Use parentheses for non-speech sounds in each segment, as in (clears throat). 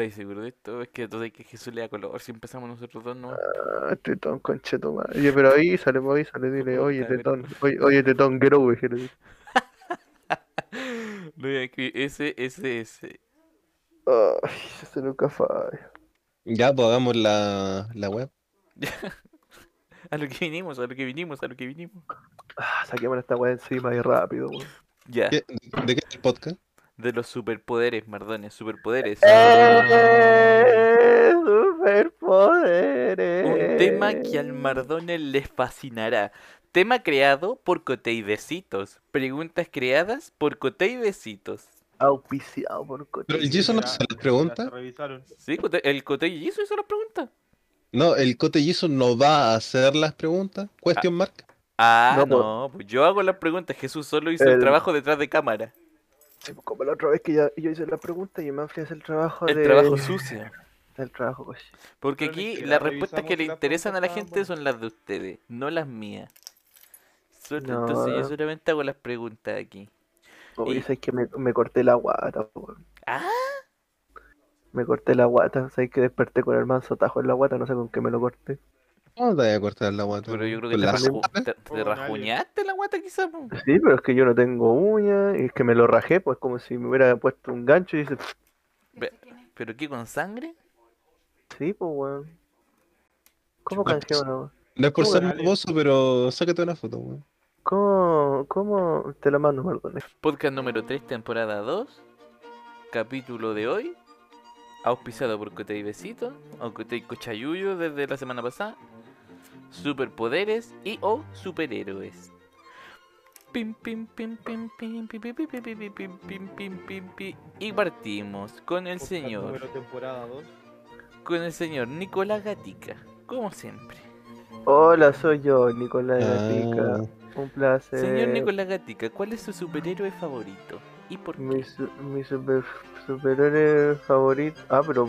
¿Estáis seguro de esto? Es que tú sabes que Jesús le da color si empezamos nosotros dos, ¿no? Ah, tetón, concheto madre. Oye, pero ahí sale, pues, ahí sale, dile, oye, tetón, oye, oye, tetón, get over here. Lo voy a escribir S, S, S. Ay, eso nunca falla. Ya, pues hagamos la, la web. (laughs) A lo que vinimos, a lo que vinimos, a lo que vinimos. Ah, saquemos esta weá encima y rápido, weón. Ya, ¿Qué- ¿De qué es el podcast? De los superpoderes, Mardones, superpoderes. ¡Eh! Superpoderes. Un tema que al Mardone les fascinará. Tema creado por Cote y Besitos. Preguntas creadas por Cote y Besitos. Auspiciado por Cote. Pero el Jason no hace las preguntas. revisaron. ¿Sí? El Cote y hizo hizo las preguntas. No, el Cote Jason no va a hacer las preguntas. Question mark. Ah, No, pues yo hago las preguntas. Jesús solo hizo el, El- trabajo detrás de cámara. Sí, pues, como la otra vez que yo hice la pregunta y Manfred hace el trabajo El de... trabajo sucio. (laughs) El trabajo, pues. Porque Pero aquí las respuestas que le interesan a la gente son las de ustedes, no las mías. No. Entonces yo solamente hago las preguntas aquí. Oye, Y- sabes que me, me corté la guata, weón. Ah, Me corté la guata, sabes que desperté con el manso tajo en la guata, no sé con qué me lo corté. ¿Cómo te voy a cortar la guata? pero yo creo que ¿Con te, raju- te- te alguien. rajuñaste la guata quizá. po. Sí, pero es que yo no tengo uñas, y es que me lo rajé, pues como si me hubiera puesto un gancho y dice, Ve- ¿Pero qué con sangre? sí, pues weón. ¿Cómo canjeó no? No es por ¿Cómo ser morboso, pero sácate una foto, weón. ¿Cómo, cómo te la mando, Mardones? Podcast número 3, temporada 2. Capítulo de hoy. Auspiciado por Cote y Besito. O Cote y Cochayuyo desde la semana pasada superpoderes y o superhéroes. Y partimos con el señor. Con el señor Nicolás Gatica, como siempre. Hola, soy yo, Nicolás Gatica. Un placer. Señor Nicolás Gatica, ¿cuál es su superhéroe favorito? ¿Y por qué? Mi, su mi super superhéroe favorito. Ah, pero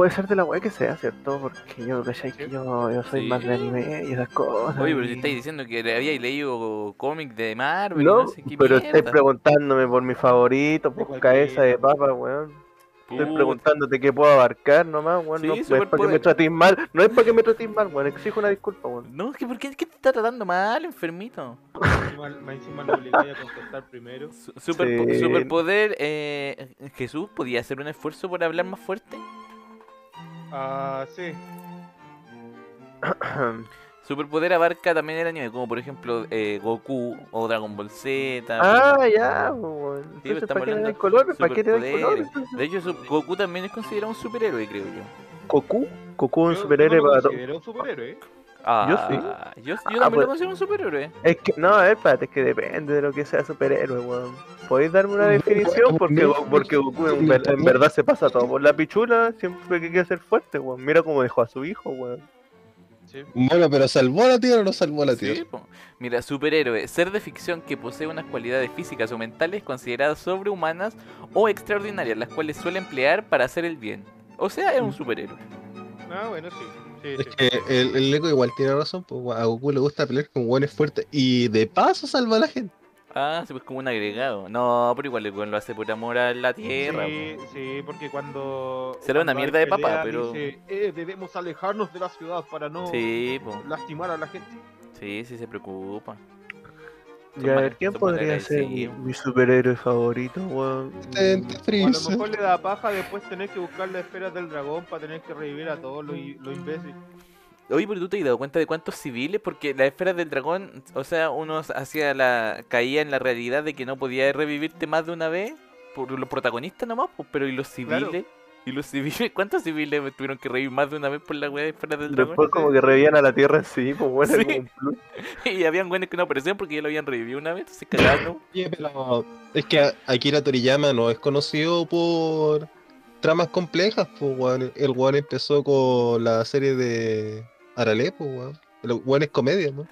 Puede ser de la weá que sea, ¿cierto? Porque yo, ¿cachai? Que yo, yo soy más de anime y esas cosas. Oye, pero si y- estáis diciendo que le habíais leído cómic de Marvel, No, no sé qué pero estáis mierda. preguntándome por mi favorito, por cualquiera. cabeza de papa, weón. Estoy Puta. preguntándote qué puedo abarcar nomás, weón. Sí, no, es para que me tratéis mal, no es para que me tratéis mal, weón. Exijo una disculpa, weón. No, es que ¿por qué, qué te está tratando mal, enfermito? Encima, más encima lo obligáis a contestar primero. Su- superpo- Sí. Superpoder, eh, Jesús, ¿podía hacer un esfuerzo por hablar más fuerte? Ah, sí. (clears throat) Superpoder abarca también el anime, como por ejemplo eh, Goku o Dragon Ball Z. ah, ya, weón. pero Entonces, estamos ¿para qué le hablando dais colores? ¿Para qué le dais superpoderes. colores? De hecho, su- Goku también es considerado un superhéroe, creo yo. Goku, Goku es un superhéroe yo no lo para un superhéroe, ¿eh? Ah, sí. Yo, yo Ah, también pues- lo considero un superhéroe. Es que, no, a ver, espérate, es que depende de lo que sea superhéroe, weón. ¿Podéis darme una definición? Porque, Goku en, ver- verdad se pasa todo por la pichula siempre que quiere ser fuerte, weón. Mira cómo dejó a su hijo, weón. Sí. Bueno, pero ¿salvó a la tierra o no salvó a la Sí, tierra? po. Mira, superhéroe, ser de ficción que posee unas cualidades físicas o mentales consideradas sobrehumanas o extraordinarias, las cuales suele emplear para hacer el bien. O sea, es un superhéroe. Ah, bueno, sí. Sí, Es sí. que el, el Eco igual tiene razón, pues a Goku le gusta pelear con hueones fuertes y de paso salva a la gente. Ah, sí, pues como un agregado. No, pero igual el lo hace por amor a la tierra. Sí, sí, porque cuando. Será una mierda de papá, pero- dice, eh, debemos alejarnos de la ciudad para no. Sí, lastimar a la gente. Sí, sí se preocupa. Ya, a ver, ¿quién podría ser mi, superhéroe favorito, weón? Tente O a lo mejor le da paja después tener que buscar las esferas del dragón para tener que revivir a todos los los imbéciles. Oye, pero tú te has dado cuenta de cuántos civiles, porque las esferas del dragón, o sea, uno hacía la. caía en la realidad de que no podía revivirte más de una vez por los protagonistas nomás, pues, pero ¿y los Claro. ¿Y los civiles? (laughs) ¿Cuántos civiles tuvieron que revivir más de una vez por la weá de esferas del dragón? Después como que revían a la tierra en sí, pues bueno, Sí. como un plus. (laughs) y habían güeyes que no aparecían porque ya lo habían revivido una vez, entonces pero es que Akira Toriyama no es conocido por tramas complejas, pues weón. El weón empezó con la serie de Arale, pues weón. El weón es comedia, ¿no?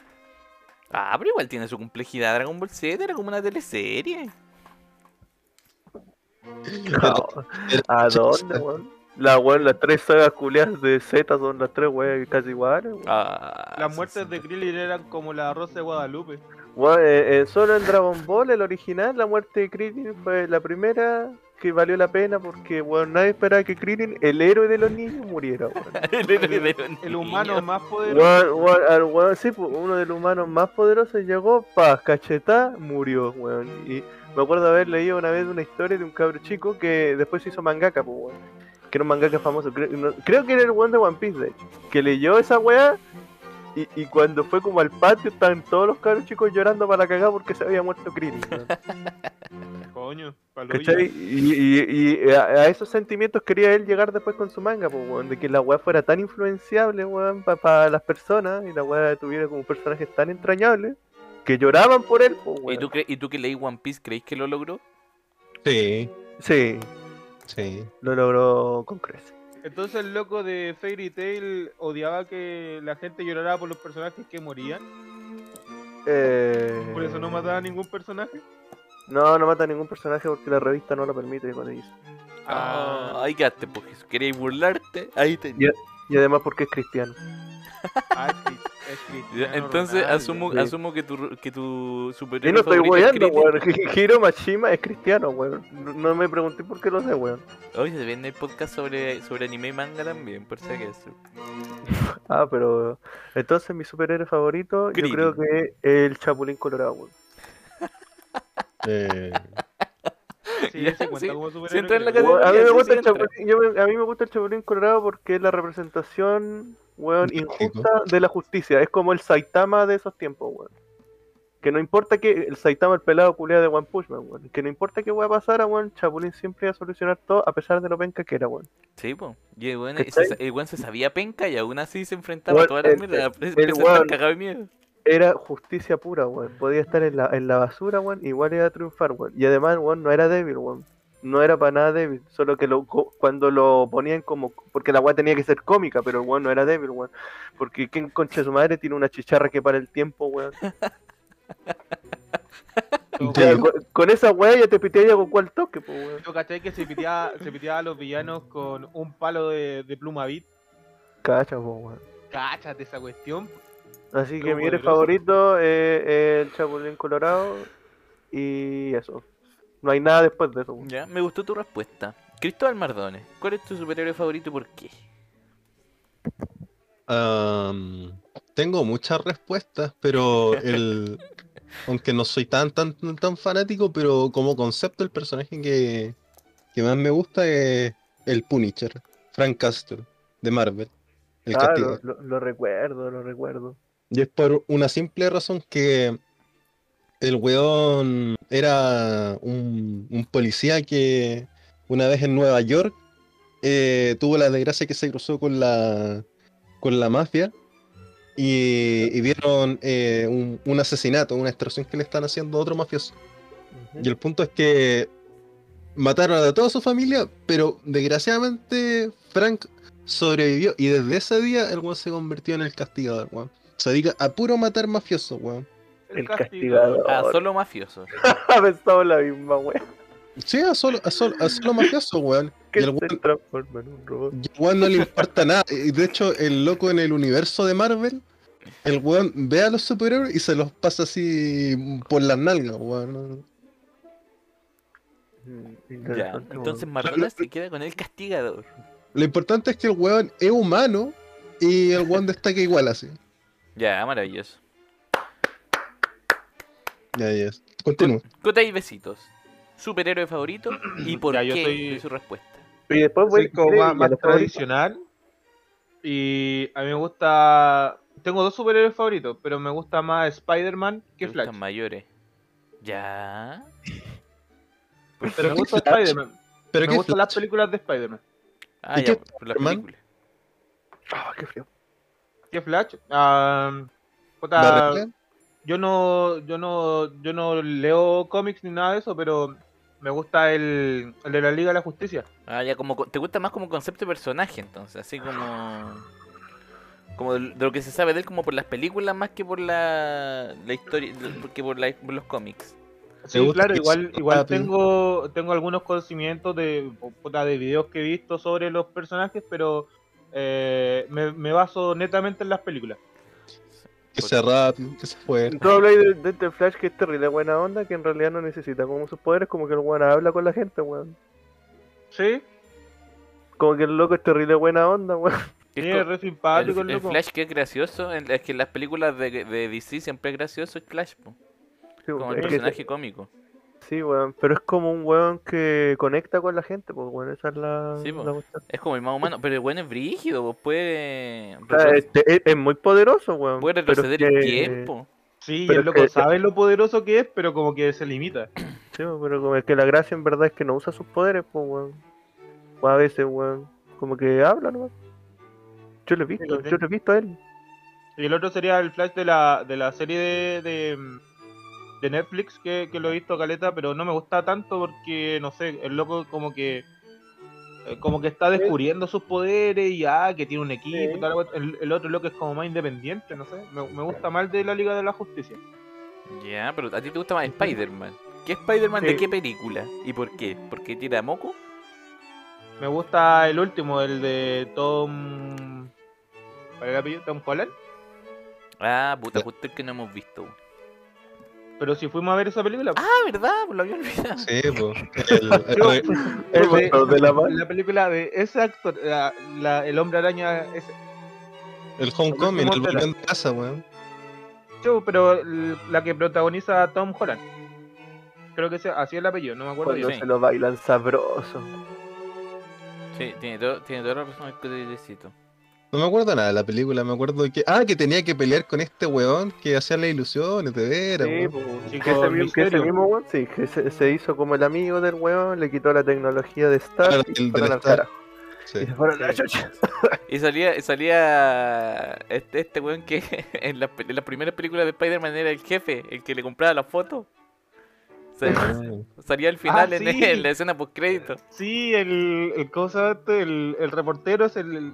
Ah, pero igual tiene su complejidad. Dragon Ball Z era como una teleserie. (laughs) ¿A (laughs) dónde, weón? La weón, las tres sagas culiadas de Z son las tres weas casi iguales, weón. Ah, Las muertes sí. de Krillin eran como la rosa de Guadalupe. Weón, eh, eh, solo en Dragon Ball, el original, la muerte de Krillin fue la primera que valió la pena porque, weón, nadie esperaba que Krillin, el héroe de los niños, muriera, weón. (laughs) El héroe de los El humano niños. más poderoso. Weón, weón, weón, sí, pues, uno de los humanos más poderosos llegó, pa, cachetá, murió, weón. Y me acuerdo haber leído una vez una historia de un cabro chico que después se hizo mangaka, pues, weón. Que era un mangaka famoso, creo, no- creo que era el weón de One Piece, de hecho. Que leyó esa weá y, y cuando fue como al patio estaban todos los cabros chicos llorando para cagar porque se había muerto Krillin. (laughs) Coño. Y, y- y a, esos sentimientos quería él llegar después con su manga, pues, weón, de que la weá fuera tan influenciable, weón, para las personas y la weá tuviera como personajes tan entrañables que lloraban por él, pues, ¿Y tú, ¿Y tú que leí One Piece creéis que lo logró? Sí, Sí, sí. lo logró con creces. Entonces el loco de Fairy Tail odiaba que la gente llorara por los personajes que morían. Eh... Por eso no mataba a ningún personaje. No, no mata a ningún personaje porque la revista no lo permite, como dice. Ah, ahí quedaste, porque si queréis burlarte, ahí te... Y además porque es cristiano. Ah, es Entonces Ronaldo. asumo, sí. asumo que tu, que tu Y superhéroe no estoy weando, weón. (laughs) Hiro Mashima es cristiano, weón. No me pregunté por qué lo sé, weón. Oye, se viene el podcast sobre, sobre anime y manga también, por si acaso. (laughs) Ah, pero entonces mi superhéroe favorito, yo creo que es el Chapulín Colorado, weón. Eh, (laughs) Sí, Ya, se cuenta sí, como sí superhéroe, entra en la creo. categoría. Weón, a, mí me sí, gusta sí el entra. Chapulín, yo me- a mí me gusta el Chapulín Colorado porque es la representación, weón, injusta de la justicia. Es como el Saitama de esos tiempos, weón. Que no importa que el Saitama, el pelado culiado de One Punch Man, weón. Que no importa qué weón pasara, weón, Chapulín siempre iba a solucionar todo a pesar de lo penca que era, weón. Sí, po. Y el weón, se, el weón se sabía penca y aún así se enfrentaba a Weón, toda la el- mierda. el Empezó a estar weón- cagado de miedo. Era justicia pura, weón. Podía estar en la, en la basura, weón. Igual iba a triunfar, weón. Y además, weón, no era débil, weón. No era para nada débil. Solo que lo, co- cuando lo ponían como. Porque la weón tenía que ser cómica, pero el weón no era débil, weón. Porque ¿quién concha de su madre tiene una chicharra que para el tiempo, weón? (laughs) Con, con esa weá ya te pitearía con cuál toque, pues, weón. Yo caché que se piteaba, se piteaba a los villanos con un palo de, de pluma bit. Cacha, po, weón. Cáchate esa cuestión. Así que mi favorito es el Chapulín Colorado. Y eso. No hay nada después de eso. Ya, me gustó tu respuesta. Cristóbal Mardones, ¿cuál es tu superhéroe favorito y por qué? am, tengo muchas respuestas, pero el. (laughs) Aunque no soy tan tan tan, tan fanático, pero como concepto el personaje que, que más me gusta es el Punisher, Frank Castle, de Marvel. El Ah, castigador. lo, lo- lo recuerdo, lo recuerdo. Y es por una simple razón que el weón era un, un policía que una vez en Nueva York eh, tuvo la desgracia que se cruzó con la, con la mafia y, y vieron eh, un, un asesinato, una extorsión que le están haciendo a otro mafioso. Y el punto es que mataron a toda su familia, pero desgraciadamente Frank sobrevivió y desde ese día el weón se convirtió en el castigador, weón. Se dedica a puro matar mafiosos, weón. El castigador. Ah, solo mafiosos. (laughs) Pensaba en la misma wea. Sí, a solo, a solo, a solo mafiosos, weón. Que se weón, transforma en un robot. y el weón no le importa nada. Y de hecho, el loco en el universo de Marvel, el weón ve a los superhéroes y se los pasa así por las nalgas, weón. Mm, Ya, entonces weón. Mardones se queda con el castigador. Lo importante es que el weón es humano y el weón destaca igual así. Ya, maravilloso. Ya, ya. Continúa. Cota y besitos. Superhéroe favorito y por Ya, yo qué soy- de su respuesta. Y después voy como ¿quiere más, tradicional. Y a mí me gusta. Tengo dos superhéroes favoritos, pero me gusta más Spider-Man ¿Te que Flash. mayores. Ya. Pero me qué gusta? Spider-Man. Pero Me qué gustan las películas de Spider-Man. Ah, ¿Y ya, qué por la Superman? película. Ah, qué frío. ¿Qué Flash? Ah, ¿La regla? Yo no, yo no, yo no leo cómics ni nada de eso, pero me gusta el, el de la Liga de la Justicia. Ah, ya, como, co- te gusta más como concepto de personaje, entonces, así como. Como de de lo que se sabe de él, como por las películas más que por la, la historia, que por, la- por los cómics. Sí, claro, igual, sea igual tengo, tengo algunos conocimientos de, puta, de videos que he visto sobre los personajes, pero eh, me, me baso netamente en las películas. Que sea rápido, que sea fuerte. Tú habláis de, de este Flash que es terrible buena onda, que en realidad no necesita como sus poderes, como que el weón habla con la gente, weón. Sí, Como que el loco es terrible buena onda, weón. Sí, es re simpático el, el, el loco. Flash que es gracioso, es que en las películas de, de DC siempre es gracioso el Flash, po, Sí, como el que- personaje cómico. Sí, weón. Pero es como un weón que conecta con la gente, pues, weón. Esa es la, Sí, la. Es como el más humano, pero el bueno es brígido, po, puede, O sea, este, es, es muy poderoso, weón. puede retroceder el que- tiempo. Sí, pero el es loco que- sabe lo poderoso que es, pero como que se limita. (clears throat) Sí, pero como es que la gracia en verdad es que no usa sus poderes, pues, weón. O a veces, weón. Como que habla, ¿no? Yo lo he visto, sí. yo lo he visto a él. Y el otro sería el Flash de la, de la serie de, de, de Netflix, que, que lo he visto caleta, pero no me gusta tanto porque, no sé, el loco como que eh, como que está descubriendo sus poderes y ah, que tiene un equipo y Sí. tal, el, el otro loco es como más independiente, no sé, me, me gusta más de la Liga de la Justicia. Ya, pero a ti te gusta más Spider-Man. ¿Qué Spider-Man de qué película? ¿Y por qué? ¿Porque tira moco? Me gusta el último, el de Tom... ¿Cuál era el apellido? ¿Tom Holland? Ah, puta, justo el que no hemos visto. Pero si fuimos a ver esa película... Ah, ¿verdad? Pues lo había olvidado. Sí, pues. (laughs) El, el- Yo- (laughs) el- el de- Los de la película de ese actor, la- la- el hombre araña, ese, el Homecoming, el volviendo de casa, weón. Yo, pero la que protagoniza a Tom Holland. Creo que sea, así es el apellido, no me acuerdo Cuando bien. Sí. se lo bailan sabroso. Sí, tiene, todo, tiene toda la razón el. No me acuerdo nada de la película, me acuerdo que. Ah, que tenía que pelear con este weón que hacía las ilusiones, de veras, Sí, pues, Sí, que, ese, con mismo- que ese mismo weón, sí, que se, se hizo como el amigo del weón, le quitó la tecnología de Star Claro, y el se Stark. carajo. Sí. Y se fueron la Sí. chucha. Y salía, salía este, este weón que (laughs) en las, las primeras películas de Spider-Man era el jefe, el que le compraba la foto. Sea, Ah, salía al final Ah, en, sí. (laughs) en la escena post crédito. Sí, el, el, ¿cómo se llama este? el, el reportero es el, el-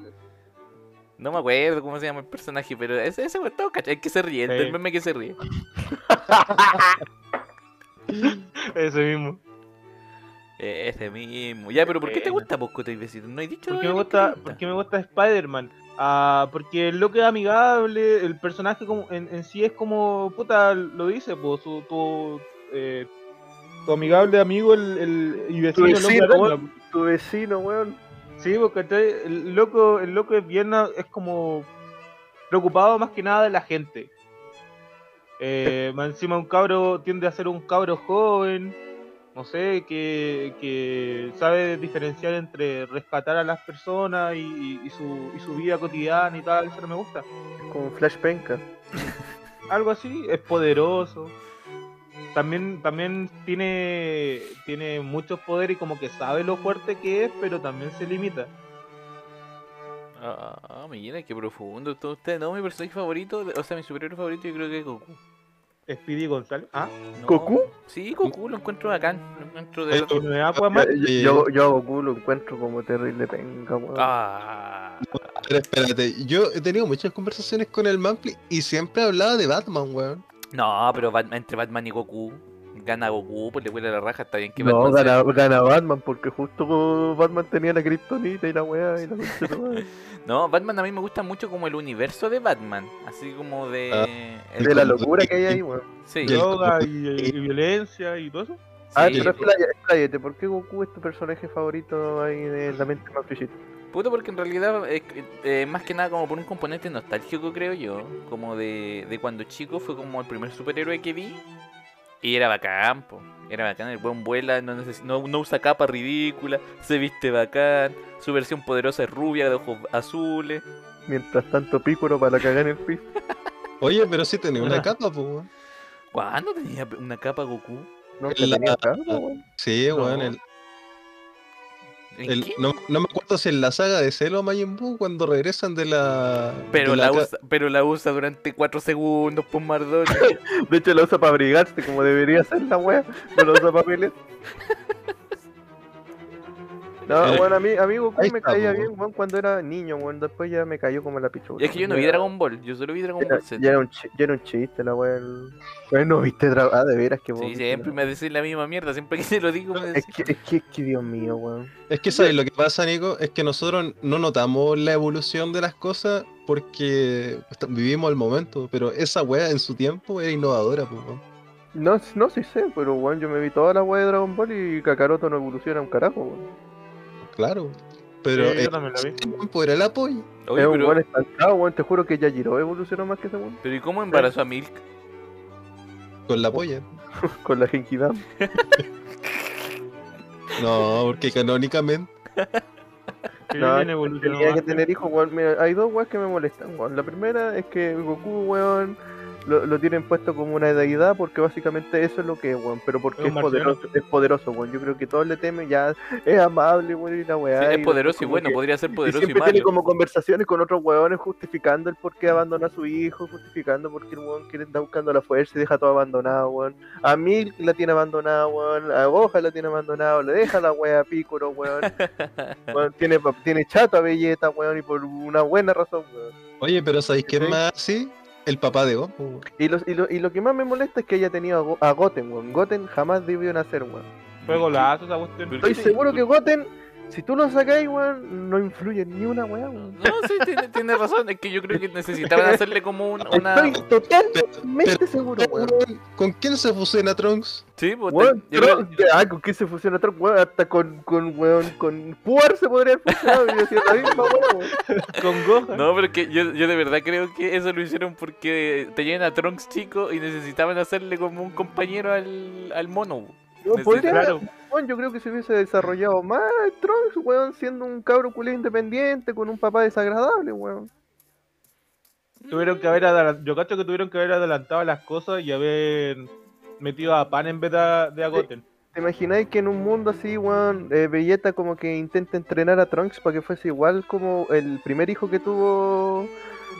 No me acuerdo cómo se llama el personaje, pero ese, ese todo cachai, el que se ríe, el Sí. meme que se ríe. (laughs) ese mismo. Eh, Ese mismo. Ya, pero ¿por qué te gusta Posco Besito? No he dicho Porque me gusta, porque me gusta Spider-Man. Ah, porque el loco es amigable, el personaje como en, en sí es como, puta, lo dice, pues, su, tu, eh, tu amigable amigo el, el, y vecino. Tu vecino, weón. Sí, porque el loco, el loco es bien, a- es como preocupado más que nada de la gente. Eh, más encima un cabro tiende a ser un cabro joven, no sé, que, que sabe diferenciar entre rescatar a las personas y, y- y su, y su vida cotidiana y tal, eso no me gusta. Como Flash Penca. Algo así, es poderoso. También, también tiene, tiene muchos poderes y como que sabe lo fuerte que es, pero también se limita. Ah, mira, qué profundo todo usted. No, mi personaje favorito, o sea, mi superhéroe favorito yo creo que es Goku. Speedy González. Ah, No, ¿Goku? Sí, Goku lo encuentro bacán. Lo encuentro de... ¿no? Yo, Eh, yo, yo a Goku lo encuentro como terrible weón. Ah, Pero espérate, yo he tenido muchas conversaciones con el Mampli y siempre hablaba de Batman, weón. No, pero Batman- entre Batman y Goku, gana Goku, pues le huele la raja, está bien que no, Batman sea- gana, gana Batman porque justo Batman tenía la kriptonita y la weá y la. (laughs) No, Batman a mí me gusta mucho como el universo de Batman, así como de... Ah. el- De la locura que hay ahí, weón. Sí, (laughs) Y el- droga y, y violencia y todo eso. Ah, sí. pero expláyate, expláyate, ¿por qué Goku es tu personaje favorito ahí de la mente más fichita? Puto porque en realidad es eh, más que nada como por un componente nostálgico creo yo, como de, de cuando chico fue como el primer superhéroe que vi y era bacán, po. era bacán, el buen vuela, no, neces- no, no usa capa ridícula, se viste bacán, su versión poderosa es rubia de ojos azules. Mientras tanto, Piccolo para cagar en el (laughs) piso. Oye, pero sí tenía una Ah. capa, pues, weón. ¿Cuándo tenía una capa Goku? No, La- tenía weón. Sí, No. weón. el- ¿En el- no, no me acuerdo si en la saga de Celo o Majin Buu cuando regresan de la. Pero de la, usa, pero la usa durante 4 segundos, pues Mardón. (laughs) De hecho, la usa para abrigarse como debería ser la wea. No la usa para pelear. (laughs) No, Eh, bueno, a mí, a mí Goku ahí me está, caía po, bien, weón, cuando era niño, weón. Después ya me cayó como la pichula. Y es que yo no vi Dragon Ball, yo solo vi Dragon Ball Z. ya era un chi- ya era un chiste la wea. el- Weón, no viste Dragon Ah, de veras que vos. Sí, viste siempre me decís la misma mierda, siempre que te lo digo me Es decís. que, es que, es que Dios mío, weón. Es que, ¿sabes? Lo que pasa, Nico, es que nosotros no notamos la evolución de las cosas porque est- vivimos el momento, pero esa wea en su tiempo era innovadora, pues, weón. No, no sí sé, pero weón, yo me vi toda la wea de Dragon Ball y Kakaroto no evoluciona un carajo, weón. Claro. Pero Sí, yo eh, también la vi. tiempo era el apoyo. Oye, es un pero, estancado, weón. Te juro que Yajiro evolucionó más que ese weón. pero ¿y cómo embarazó a Milk? Con la polla. (laughs) Con la Genkidama. (laughs) No, porque canónicamente. No, Tenía que tener hijos, weón. Mira, hay dos weas que me molestan, weón. La primera es que Goku, weón, lo, lo tienen puesto como una deidad porque básicamente eso es lo que es, weón. Pero porque Es es, poderoso, es poderoso, weón. Yo creo que todos le temen, ya es amable, weón, y la Sí, weá. es y poderoso y bueno, que- podría ser y poderoso y siempre tiene malo. como conversaciones con otros weones justificando el por qué abandona a su hijo, justificando por qué el weón quiere estar buscando la fuerza y deja todo abandonado, weón. A Milk la tiene abandonado, weón. A Goja la tiene abandonado, le deja la wea a Piccolo, weón. (laughs) Weón, tiene, tiene chato a Belleta, weón, y por una buena razón, weón. Oye, pero ¿sabéis quién Sí. más? Sí, el papá de Goku. weón. Y, los, y, lo, y lo que más me molesta es que haya tenido a, Go- a Goten, weón. Goten jamás debió nacer, weón. Fue golazo esa cuestión. Pero- Estoy seguro que Goten, si tú lo sacáis, weón, no influye en ni una weá, weón. No, sí, tiene, tiene razón. Es que yo creo que necesitaban hacerle como un- una. Estoy totalmente seguro, weón. Weón, ¿Con quién se fusiona Trunks? Sí, pues, Weón, creo- ah, ¿con quién se fusiona Trunks? Weón, hasta con, con, weón, con Puar se podría haber fusionado y decir la misma weón, weón. Con Gohan. No, pero es que yo, yo de verdad creo que eso lo hicieron porque tenían a Trunks chico y necesitaban hacerle como un compañero al, al mono. No, podría Claro. yo creo que se hubiese desarrollado más Trunks, weón, siendo un cabro culé independiente con un papá desagradable, weón. Tuvieron que haber adelantado. Yo cacho que tuvieron que haber adelantado las cosas y haber metido a Pan en vez de a, de a Goten. ¿Te imagináis que en un mundo así, weón, eh, Vegeta como que intenta entrenar a Trunks para que fuese igual como el primer hijo que tuvo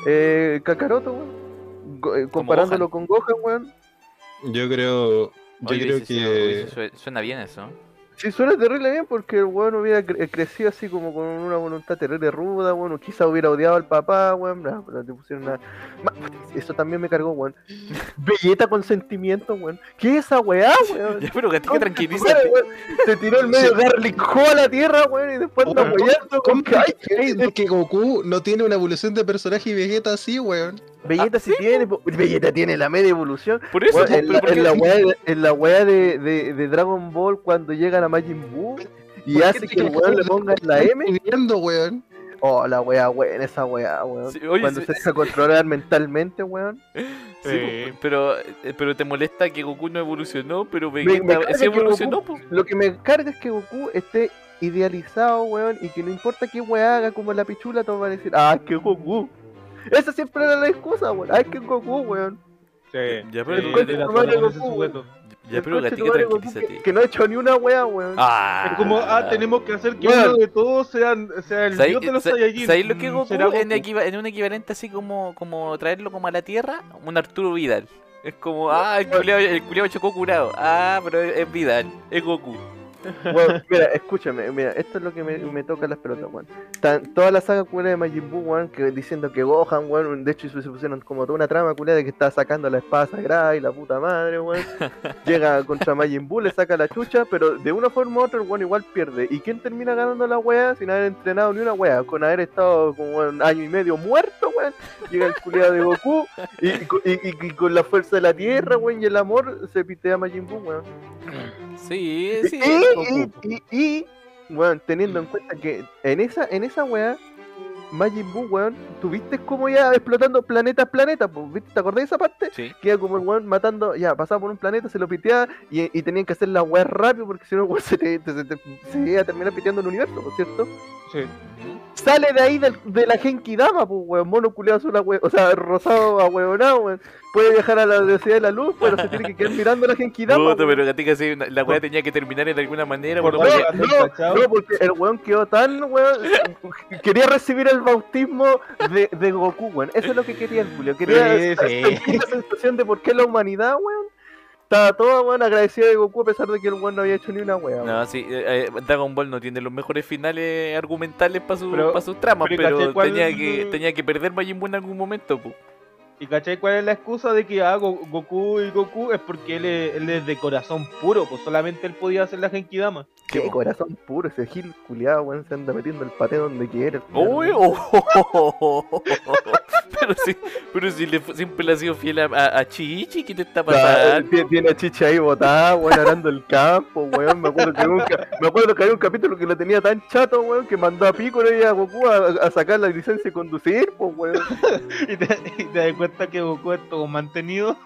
eh, Kakaroto, weón? Go- eh, comparándolo con Gohan, weón. Yo creo. Yo creo sido- que. suena bien eso. Sí, suena terrible bien porque el weón hubiera cre- crecido así como con una voluntad terrible ruda, weón, o quizá hubiera odiado al papá, weón, no, pero te pusieron una... Ma- Eso también me cargó, weón. Vegeta con sentimientos, weón. ¿Qué es esa weá, weón? (laughs) Ya, pero tranquilízate. weón. Se tiró el medio (laughs) Garlic a la tierra, weón, y después anda ¿Cómo- weyando con que ay, ay, Es que Goku no tiene una evolución de personaje y Vegeta así, weón. Vegeta sí tiene, po- Vegeta tiene la media evolución. Por eso, pues, en, la, ¿por qué- en la weá, de, en la weá de, de, de Dragon Ball cuando llegan a Majin Buu y ¿Por qué hace te que el weón le ponga la M. Viviendo, weón. Oh, la weá, weón, esa weá, weón. Sí, oye, Cuando sí- se deja controlar mentalmente, weón. Pues, pero, eh, pero te molesta que Goku no evolucionó, pero me Vegeta sí evolucionó, Goku- pues. Lo que me carga es que Goku esté idealizado, weón, y que no importa qué weá haga como la pichula, todos van a decir, ah, es que Goku. Esa siempre era la excusa, weón. Ah, es que Goku, weón. Sí. Ya, pero- Sí, El de Goku. Ya, pero Goku tranquilízate. que, que no ha hecho ni una weá, weón. Ah. Es como, ah, tenemos que hacer que uno de todos sea, sea el ¿Sabéis dios de los sa- Saiyajin. sabéis lo que Mm, Goku, será En, Goku. equiva- en un equivalente así como, como traerlo como a la Tierra? Un Arturo Vidal. Es como, ah, el culiao, el culiao chocó curado. Ah, pero es, es Vidal, es Goku. Weón, mira, escúchame, mira, esto es lo que me, me toca las pelotas, weón. Toda la saga culera de Majin Buu, weón, que diciendo que Gohan, weón, de hecho se pusieron como toda una trama culera de que está sacando la espada sagrada y la puta madre, weón. (laughs) Llega contra Majin Buu, le saca la chucha, pero de una forma u otra weón igual pierde. ¿Y quién termina ganando la wea sin haber entrenado ni una wea? Con haber estado como un año y medio muerto, weón. Llega el culiado de Goku y, y- y- y con la fuerza de la tierra, weón, y el amor se pitea a Majin Buu, weón. Sí, sí. Y, y, y, y, weón, teniendo en cuenta que en esa, en esa weá, Majin Buu, weón, tuviste como ya explotando planetas, planetas, pues, ¿viste? ¿Te acordás de esa parte? Sí. Que era como el weón matando, ya, pasaba por un planeta, se lo piteaba y, y tenían que hacer la weá rápido porque si no, weón (laughs) se, te, te- se te- se iba a terminar piteando el universo, ¿por cierto? Sí. Sale de ahí del- de la Genki Dama, pues, weón, mono culeado azul, a hue- o sea, rosado a huevonado, weón. Puede viajar a la velocidad de la luz, pero se tiene que quedar mirando la Genki Dama. Pero gatica, sí, una- la weá tenía que terminar de alguna manera. Por No, ¿Andai no, no, porque el weón quedó tan, weón, quería recibir el bautismo de, de Goku, weón. Eso es lo que quería el Julio. Quería Sí, la sensación de por qué la humanidad, weón, estaba toda, weón, agradecida de Goku a pesar de que el weón no había hecho ni una weá. No, sí, eh, eh, Dragon Ball no tiene los mejores finales argumentales para su, Pero- pa' sus tramas, pero pero, ¿cachai cuál- tenía, que, tenía que perder Majin Buu en algún momento, pu. ¿Y cachai cuál es la excusa de que ah, Go- Goku y Goku es porque él es, él es de corazón puro, pues solamente él podía hacer la Genkidama. Qué corazón puro ese Gil culiado, weón. Se anda metiendo el paté donde quiere. el culiao. Uy, oh, (laughs) pero si, pero si le, siempre le ha sido fiel a, a, a Chichi, ¿qué te está pasando? tiene, tiene a Chicha ahí botada, weón, arando el campo, weón. Me acuerdo, que nunca, me acuerdo que había un capítulo que lo tenía tan chato, weón, que mandó a Piccolo y a Goku a, a sacar la licencia de conducir, pues, weón. (laughs) Y te, y te cuenta que Goku es todo mantenido.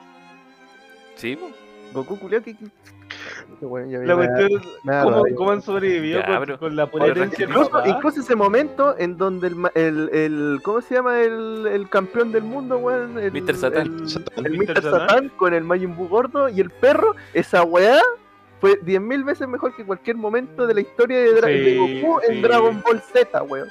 Sí, po. Goku culiao, que. ya La cuestión es me da cómo, han sobrevivido Ya, con, con la potencia de Incluso, incluso ese momento en donde el, ma- el, el ¿cómo se llama el, el campeón del mundo, weón? El, Mr. Satan. El, el Mr. Satan. Satan con el Majin Buu gordo y el perro, esa weá fue 10.000 veces mejor que cualquier momento de la historia de, Dra- Sí, de Goku en. Dragon Ball Z, weón.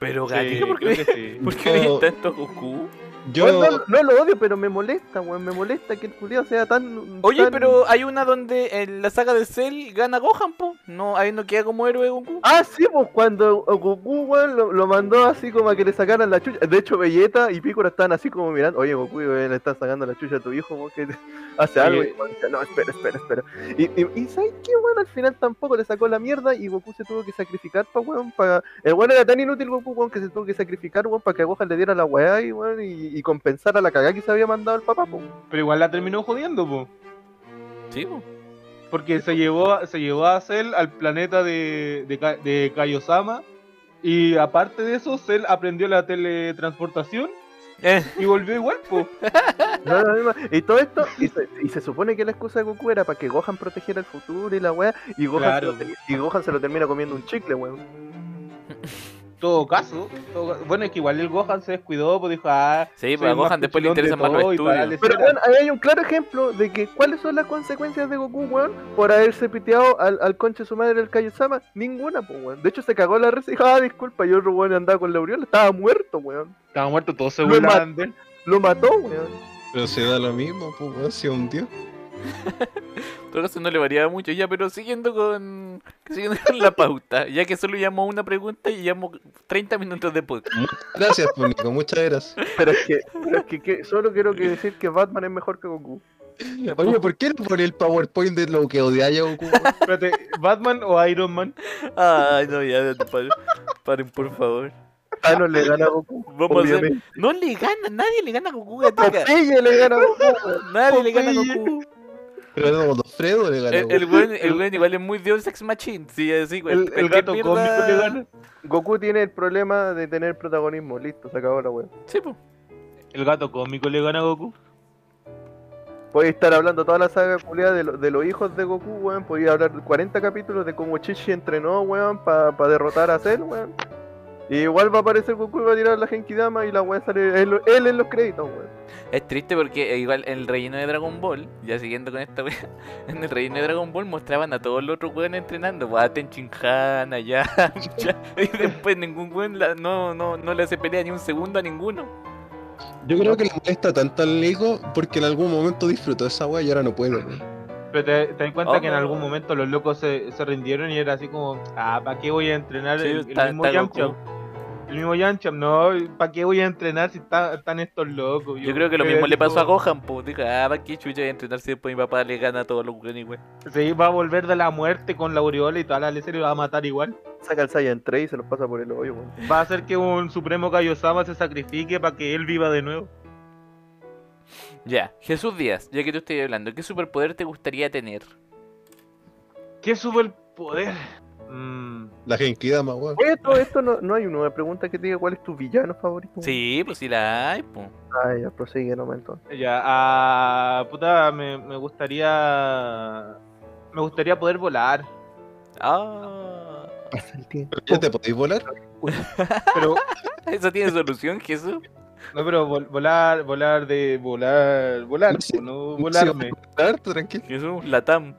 Pero Sí, gatito, (laughs) ¿por qué, sí. ¿por qué No. tanto Goku? Yo, no, no lo odio, pero me molesta, weón. Me molesta que el culiao sea tan. Oye, tan- pero hay una donde en la saga de Cell gana Gohan, po. No, ahí no queda como héroe Goku. Ah, sí, pues cuando Goku, weón, lo, lo mandó así como a que le sacaran la chucha. De hecho, Vegeta y Piccolo estaban así como mirando. Oye, Goku, weón, le estás sacando la chucha a tu hijo, weón, que te- (laughs) hace algo. Y, weón, no, espera, espera, espera. Y, y, y ¿sabes qué, weón? Al final tampoco le sacó la mierda y Goku se tuvo que sacrificar, pa, weón, para... El weón era tan inútil, Goku, weón, que se tuvo que sacrificar, weón, para que a Gohan le diera la weá y, weón, y, y compensar a la cagada que se había mandado el papá, po. Pero igual la terminó jodiendo, po. Sí, po. Porque se llevó, a- se llevó a Cell al planeta de, de, de Kaiosama. Y aparte de eso, Cell aprendió la teletransportación Eh, y volvió igual, po. (laughs) No, la misma. Y todo esto, y se, y se supone que la excusa de Goku era para que Gohan protegiera el futuro y la weá, y Gohan, Claro. se, lo, y Gohan se lo termina comiendo un chicle, weón. Todo caso, todo- bueno, es que igual el Gohan se descuidó, pues dijo, ah, sí, soy pues a Gohan después le de interesan más los todo estudios. Pero bueno, ahí hay un claro ejemplo de que cuáles son las consecuencias de Goku, weón, por haberse piteado al, al conche de su madre el Kaiosama. Ninguna, pues, weón. De hecho, se cagó la risa y dijo, ah, disculpa, y otro weón andaba con la aureola, estaba muerto, weón. Estaba muerto, todos se Lo él. Lo mató, weón. pero se da lo mismo, pues, weón, si es un dios. En todo caso no le variaba mucho ya, pero siguiendo con, siguiendo con la pauta, ya que solo llamó una pregunta y llamó 30 minutos de podcast. Gracias, Nico, muchas gracias. Pero es que, pero es que, que- solo quiero que decir que Batman es mejor que Goku. Oye, ¿por qué no pone el PowerPoint de lo que odiáis a Goku? Espérate, ¿Batman o Iron Man? Ay, no, ya, paren, paren por favor. Thanos le gana a Goku. Vamos a hacer- obviamente. No le gana, nadie le gana a Goku, gatica. Popeye le gana a Goku. Nadie le gana a. Goku. Pero no, le gana a El, el weón, el igual es muy Deus Ex Machine, sí, así, güey. El, gato mierda- cómico le gana. Goku tiene el problema de tener protagonismo. Listo, se acabó la weón. Sí, pues. El gato cómico le gana a Goku. Podéis estar hablando toda la saga de, lo- de los hijos de Goku, weón. Podéis hablar 40 capítulos de cómo Chichi entrenó, weón, para derrotar a Cell, weón. Y igual va a aparecer Goku y va a tirar la Genkidama y la weón sale él, él en los créditos, weón. Es triste porque igual en el relleno de Dragon Ball, ya siguiendo con esta wea, (laughs) en el relleno de Dragon Ball mostraban a todos los otros weones entrenando, pues, a allá, ya, (laughs) y después ningún weón no, no, no le hace pelea ni un segundo a ninguno. Yo creo que le molesta tanto al Nico porque en algún momento disfrutó esa weá y ahora no puede. weón. Pero te, te das cuenta Oh, que en algún momento los locos se, se rindieron y era así como, ah, ¿para qué voy a entrenar Sí, el, el está- mismo está? El mismo Yamcha, no, ¿para qué voy a entrenar si está- están estos locos? Yo creo que lo mismo le pasó a Gohan, pues, dijo, ah, ¿para qué chucha voy a entrenar si después mi papá le gana a todos los weones, weón? Se va a volver de la muerte con la aureola y toda la leche le va a matar igual. Saca el Saiyan 3 y se los pasa por el hoyo. Va a hacer que un Supremo Kaiosama se sacrifique para que él viva de nuevo. Ya, Jesús Díaz, ya que tú estás hablando, ¿qué superpoder te gustaría tener? ¿Qué sube el poder? Mm, La Genkidama, weón. Oye, todo esto no, no hay una pregunta que te diga cuál es tu villano favorito. weón? Sí, pues sí la hay, pues. Ah, ya, prosigue nomás entonces. ya, ah, puta, me, me gustaría. Me gustaría poder volar. Ah, Pasa el tiempo. ¿Ya te podéis volar? (laughs) Pero, (laughs) ¿eso tiene solución, Jesús? no, pero vol- volar, volar de volar, volar, No sé, po, no volarme. Harto, tranquilo. Jesús, Latam.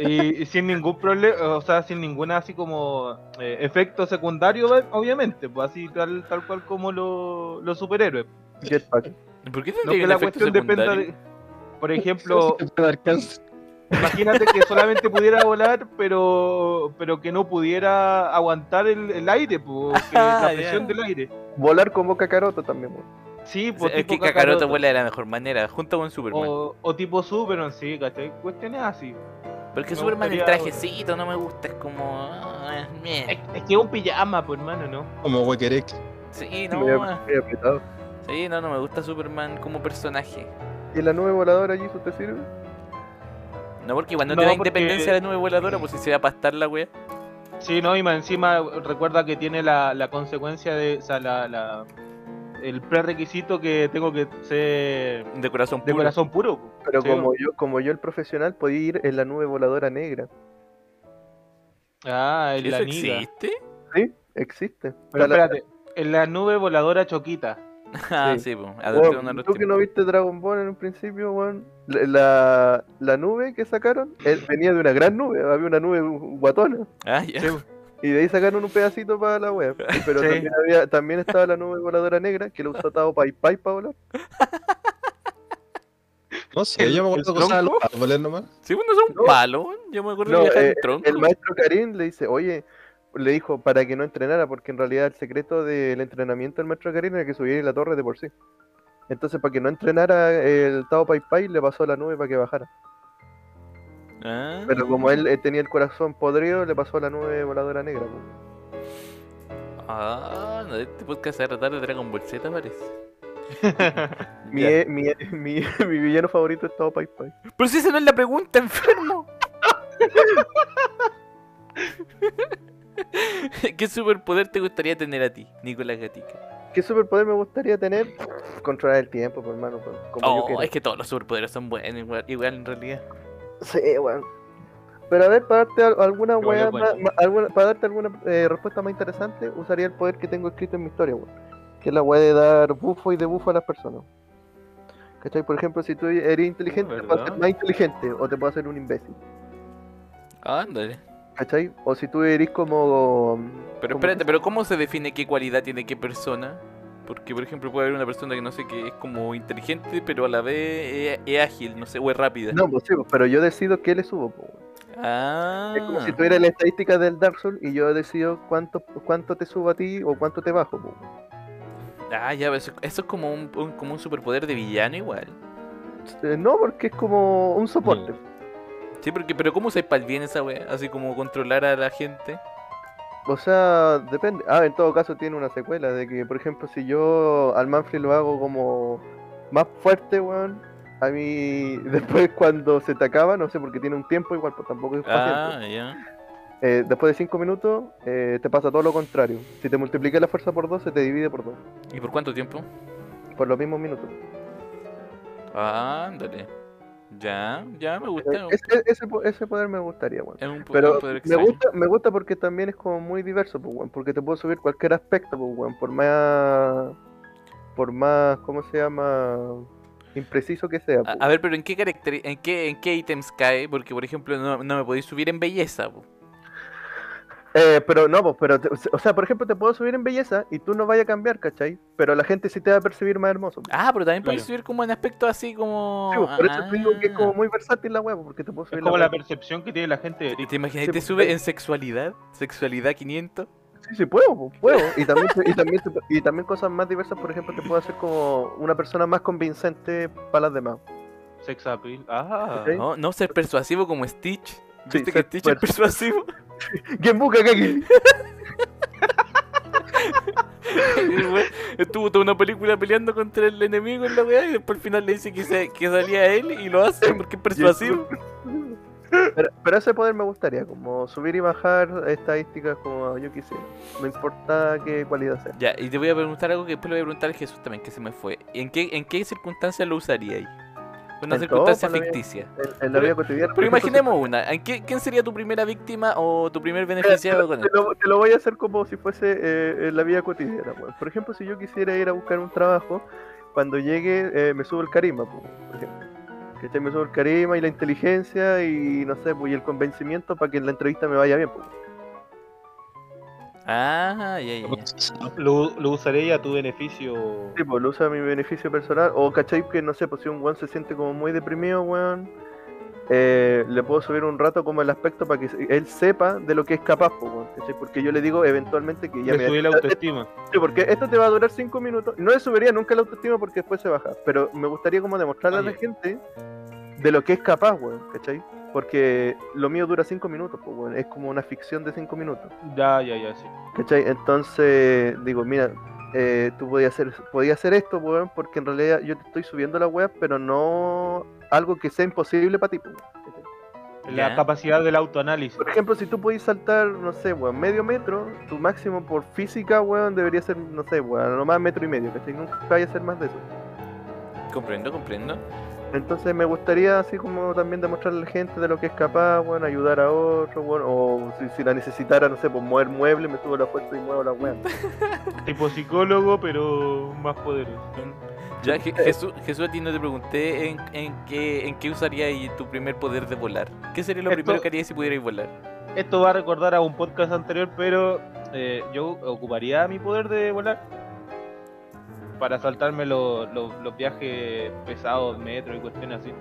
Y, y sin ningún problema, o sea, sin ninguna así como eh, efecto secundario, ob- obviamente, pues así tal, tal cual como lo- los superhéroes. Jetpack. ¿Por qué No que la cuestión dependa secundario? de. Por ejemplo, imagínate que solamente pudiera volar, pero pero que no pudiera aguantar el, el aire, pues, que Ah, la ya. presión del aire. Volar como Kakaroto también, weón. Sí, pues es que tipo Kakaroto Kakaroto. vuela de la mejor manera, junto con Superman. O, o tipo Superman, sí, ¿cachai? Cuestiones así. Pero es que me Superman el trajecito no me gusta, es como. ah. Es, es que es un pijama, pues hermano, ¿no? Como Wekerek. Sí, no. Sí, no, no me gusta Superman como personaje. ¿Y la nube voladora allí te sirve? No, porque igual no, No, te da porque- independencia la nube voladora, pues si se va a pastar la wea. Sí, no, y más encima recuerda que tiene la, la consecuencia de, o sea, la, la- el prerequisito que tengo que ser De corazón de puro. corazón puro. po. Pero Sí, como yo, como yo el profesional, podía ir en la nube voladora negra. Ah, en la ¿Eso niga. existe? ¿Sí? Existe. Pero Está la- espérate, en la nube voladora choquita. (laughs) Ah, Sí. sí, pues. Tú que no viste Dragon Ball en un principio, weón. La, la, la nube que sacaron él venía de una gran nube, había una nube guatona. Ah, ya. Sí, Y de ahí sacaron un pedacito para la web. (laughs) Pero Sí. también, había, también estaba la nube voladora negra que lo usó Tao Pai Pai para volar. (laughs) No sé, ¿El- yo me el acuerdo que los árboles nomás. Sí, no son No. weón. Yo me acuerdo No, viajar eh, tronco. el maestro Karim le dice, oye, le dijo para que no entrenara, porque en realidad el secreto del entrenamiento del maestro Karim era que subiera en la torre de por sí. Entonces, para que no entrenara el Tao Pai Pai, le pasó la nube para que bajara. Ah. Pero como él eh, tenía el corazón podrido, le pasó la nube voladora negra. Ah, no, este podcast se va a tratar de Dragon Ball Z, parece. (laughs) Mi, eh, mi, mi, (laughs) mi villano favorito es Tao Pai Pai. Pero si esa no es la pregunta, enfermo. (laughs) ¿Qué superpoder te gustaría tener a ti, Nicolás Gatica? ¿Qué superpoder me gustaría tener? Controlar el tiempo, por hermano. Como Oh, es que todos los superpoderes son buenos, igual, igual en realidad. Sí, weón. Pero a ver, para darte al- alguna bueno. más- alguna- para darte alguna eh, respuesta más interesante, usaría el poder que tengo escrito en mi historia, weón. Que es la weá de dar bufo y debuffo a las personas. ¿Cachai? Por ejemplo, si tú eres inteligente, te puedo hacer ¿Verdad? más inteligente o te puedo hacer un imbécil. Ándale. ¿Cachai? O si tú eres como. Pero como- espérate, pero ¿cómo se define qué cualidad tiene qué persona? Porque, por ejemplo, puede haber una persona que no sé que es como inteligente, pero a la vez es, es ágil, no sé, o es rápida. No, pues sí, pues, pero yo decido qué le subo, weón. Ah. Es como si tuviera la estadística del Dark Souls y yo decido cuánto, cuánto te subo a ti o cuánto te bajo, weón. Ah, ya, eso, eso es como un, un- como un superpoder de villano igual. Eh, No, porque es como un soporte. Sí, porque, pero ¿cómo usáis para el bien esa wea? Así como controlar a la gente. O sea, depende. Ah, en todo caso tiene una secuela de que, por ejemplo, si yo al Manfred lo hago como más fuerte, weón, a mí (laughs) después cuando se te acaba, no sé, porque tiene un tiempo igual, pues tampoco es fácil. Ah, ya. Eh, después de 5 minutos, eh, te pasa todo lo contrario. Si te multiplicas la fuerza por 2, se te divide por 2. ¿Y por cuánto tiempo? Por los mismos minutos. Ah, ándale. Ya, ya me gusta. Ese, ese, po- ese poder me gustaría, weón. Es un, po- Pero poder me gusta, me gusta porque también es como muy diverso, pues, weón, porque te puedo subir cualquier aspecto, pues, weón, por más, por más, ¿cómo se llama? Impreciso que sea. A, pues. a ver, pero ¿en qué caracteri- en qué, en qué ítems cae? Porque, por ejemplo, no, no me podéis subir en belleza. po. Eh, pero no, pues, pero, te- o sea, por ejemplo, te puedo subir en belleza y tú no vayas a cambiar, ¿cachai? Pero la gente sí te va a percibir más hermoso. pues. Ah, pero también Claro. subir como en aspecto así como... Sí, pues, por eso te digo que es como Ah. muy versátil la web, porque te puedo subir Es como la percepción que tiene la gente de ¿Y ti. ¿Te imaginas? Sí, ¿Te pues, sube sí. en sexualidad? ¿Sexualidad 500? Sí, sí, puedo, pues, puedo. Y también, y, también, y también cosas más diversas, por ejemplo, te puedo hacer como una persona más convincente para las demás. Sex appeal. Ah. No ser persuasivo como Stitch. ¿Viste que Stitch es persu- persuasivo? ¿Quién busca Kaki? (laughs) El Estuvo toda una película peleando contra el enemigo en la weá y después al final le dice que, se- que salía él y lo hace porque es persuasivo. Pero, pero ese poder me gustaría, como subir y bajar estadísticas como yo quisiera. No importa qué cualidad sea. Ya, y te voy a preguntar algo que después le voy a preguntar a Jesús también, que se me fue. ¿En qué, en qué circunstancia lo usaría ahí? Una En circunstancia ficticia. En, en la Pero- vida cotidiana. Pero por ejemplo, imaginemos una. ¿En qué, ¿Quién sería tu primera víctima o tu primer beneficiado con Te lo, te lo voy a hacer como si fuese eh, en la vida cotidiana. weón. Por ejemplo, si yo quisiera ir a buscar un trabajo, cuando llegue eh, me subo el carisma, po, por ejemplo. ¿Cachai? Me subo el carisma y la inteligencia y no sé, pues, y el convencimiento para que en la entrevista me vaya bien. po. Ah, ya, ya. Lo, lo usaré a tu beneficio. Sí, pues lo uso a mi beneficio personal. O, ¿cachai? Que no sé, pues si un weón se siente como muy deprimido, weón. eh, le puedo subir un rato como el aspecto para que él sepa de lo que es capaz, po, ¿cachai? porque yo le digo eventualmente que ya Le mira, subí la autoestima. Sí, porque esto te va a durar 5 minutos. No le subiría nunca la autoestima porque después se baja. Pero me gustaría como demostrarle a la gente de lo que es capaz, weón, ¿cachai? Porque lo mío dura 5 minutos, pues, weón. Es como una ficción de 5 minutos. Ya, ya, ya, sí. ¿Cachai? Entonces, digo, mira, eh, tú podías hacer, podías hacer esto, weón, porque en realidad yo te estoy subiendo la web, pero no algo que sea imposible para ti, pues. La capacidad del autoanálisis. Por ejemplo, si tú podías saltar, no sé, weón, medio metro, tu máximo por física, weón, debería ser, no sé, weón, nomás metro y medio, ¿cachai? Nunca vaya a ser más de eso. Comprendo, comprendo. Entonces me gustaría así como también demostrarle a la gente de lo que es capaz, bueno, ayudar a otro, bueno, o si, si la necesitara, no sé, pues mover muebles, me subo la fuerza y muevo la wea. (laughs) Tipo psicólogo, pero más poderoso. Ya, Je- Jesús, Jesús, a ti no te pregunté en, en qué, en qué usarías tu primer poder de volar. ¿Qué sería lo Esto- primero que harías si pudierais volar? Esto va a recordar a un podcast anterior, pero eh, yo ocuparía mi poder de volar para saltarme los, los, los viajes pesados, metro y cuestiones así.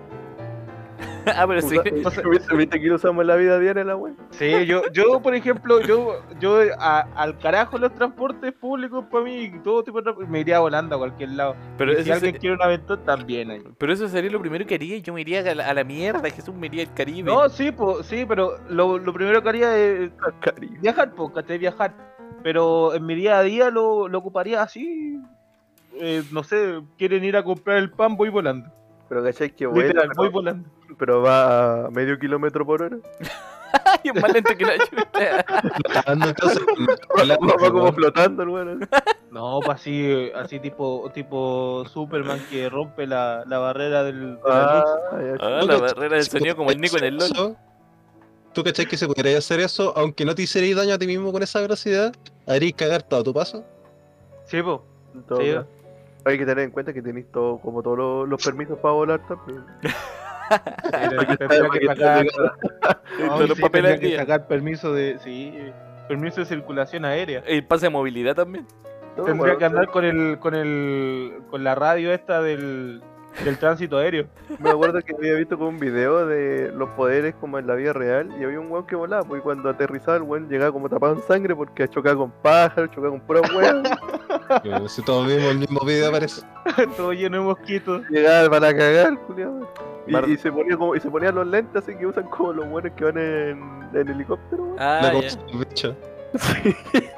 (laughs) ah, pero sí. (laughs) ¿Viste, que lo usamos en la vida diaria la wea? Sí, yo, yo por ejemplo, yo, yo a- al carajo los transportes públicos para mí, todo tipo de me iría volando a cualquier lado. Pero Y si eso, alguien quiere un aventón, también hay. pero eso sería lo primero que haría y yo me iría a la, a la mierda. Jesús me iría al Caribe. No, sí, po, sí, pero lo, lo primero que haría es viajar, pues, ¿cachai? Viajar. Pero en mi día a día lo, lo ocuparía así. Eh, no sé, quieren ir a comprar el pan, voy volando. Pero cachai que vuela, Literal, voy pero, volando. pero va a medio kilómetro por hora. (laughs) Ay, es más lento que la entonces, (laughs) Va, va como flotando el (laughs) weón. No, pues así, así tipo, tipo Superman que rompe la, la barrera del, de la Ah, luz. Ah, ¿Tú la barrera del sonido como el Nico en el LOL. ¿Tú cachai que se podría hacer eso aunque no te hicierais daño a ti mismo con esa velocidad? ¿Harías cagar todo tu paso? Sí, po. todo Sí. Hay que tener en cuenta que tenéis todo, como todos los, los permisos para volar también. (laughs) Tendría que sacar, no, los papeles que permiso de, sí, permiso de circulación aérea. El pase de movilidad también. Tendría que andar con el, con el, con la radio esta del, del tránsito aéreo. Me acuerdo que había visto como un video de los poderes como en la vida real y había un weón que volaba, pues y cuando aterrizaba el weón llegaba como tapado en sangre porque chocaba con pájaros, chocaba con pura weón, Si todos vimos el mismo video parece. (laughs) Todo lleno de mosquitos. llegaba para cagar, culiao. Mar- Y, y se ponía como, y se ponían los lentes así que usan como los buenos que van en, en helicóptero. Ah, bicho. (laughs) Sí,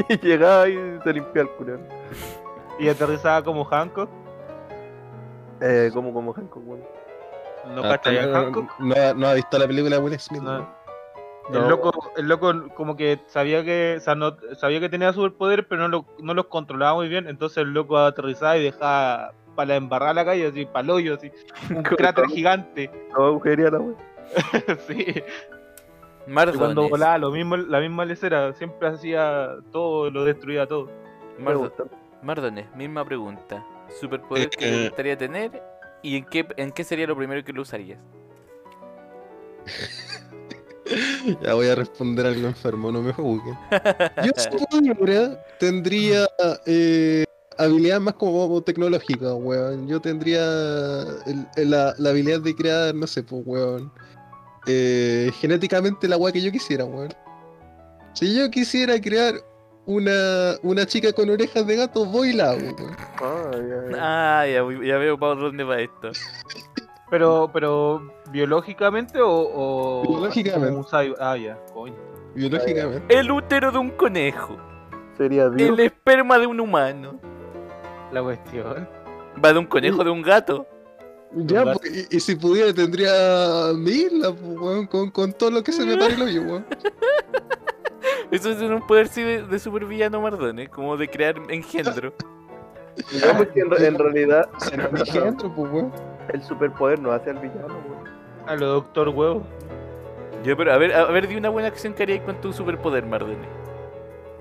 y llegaba y se limpiaba el culiao. Y aterrizaba como Hancock. Eh, como como Hancock, weón. ¿No Ah, no, no, ha- no ha visto la película de Will Smith. No. ¿no? No. El loco, el loco como que sabía que, o sea, no- sabía que tenía superpoderes, pero no, lo, no los controlaba muy bien. Entonces el loco aterrizaba y dejaba para embarrar la calle, así, para el hoyo, así. (laughs) Un cráter gigante. No agujería la weón. (laughs) sí. Y cuando volaba, lo mismo, la misma lecera, siempre hacía todo, lo destruía todo. Mardones, misma pregunta. Superpoder Eh, que te eh. gustaría tener y en qué, en qué sería lo primero que lo usarías. (laughs) Ya voy a responder algo enfermo, no me juzguen. Yo (laughs) pudiera, tendría eh, habilidades más como tecnológicas, weón. Yo tendría el- el- la, la habilidad de crear, no sé, pues, weón. eh, genéticamente la weá que yo quisiera, weón. Si yo quisiera crear una, una chica con orejas de gato, voy y la hago, weón. Ah, ya, ya. Ah, ya, voy- ya veo para dónde va esto. Pero, pero, ¿biológicamente o...? o Biológicamente. como un cyber- Ah, ya, coño. Biológicamente. El útero de un conejo. Sería Dios. El esperma de un humano. La cuestión. Va de un conejo de un gato. Ya, gato. pues, y, y si pudiera tendría mi isla, pues, weón, con, con todo lo que se me pare el hoyo, weón. (laughs) Eso es un poder sí de, de supervillano Mardones, como de crear engendro. (laughs) Digamos que en, en realidad engendro, pues, weón. el superpoder no hace al villano, weón. A lo doctor huevo. Ya, pero a ver, a ver, di una buena acción que harías con tu superpoder, Mardones.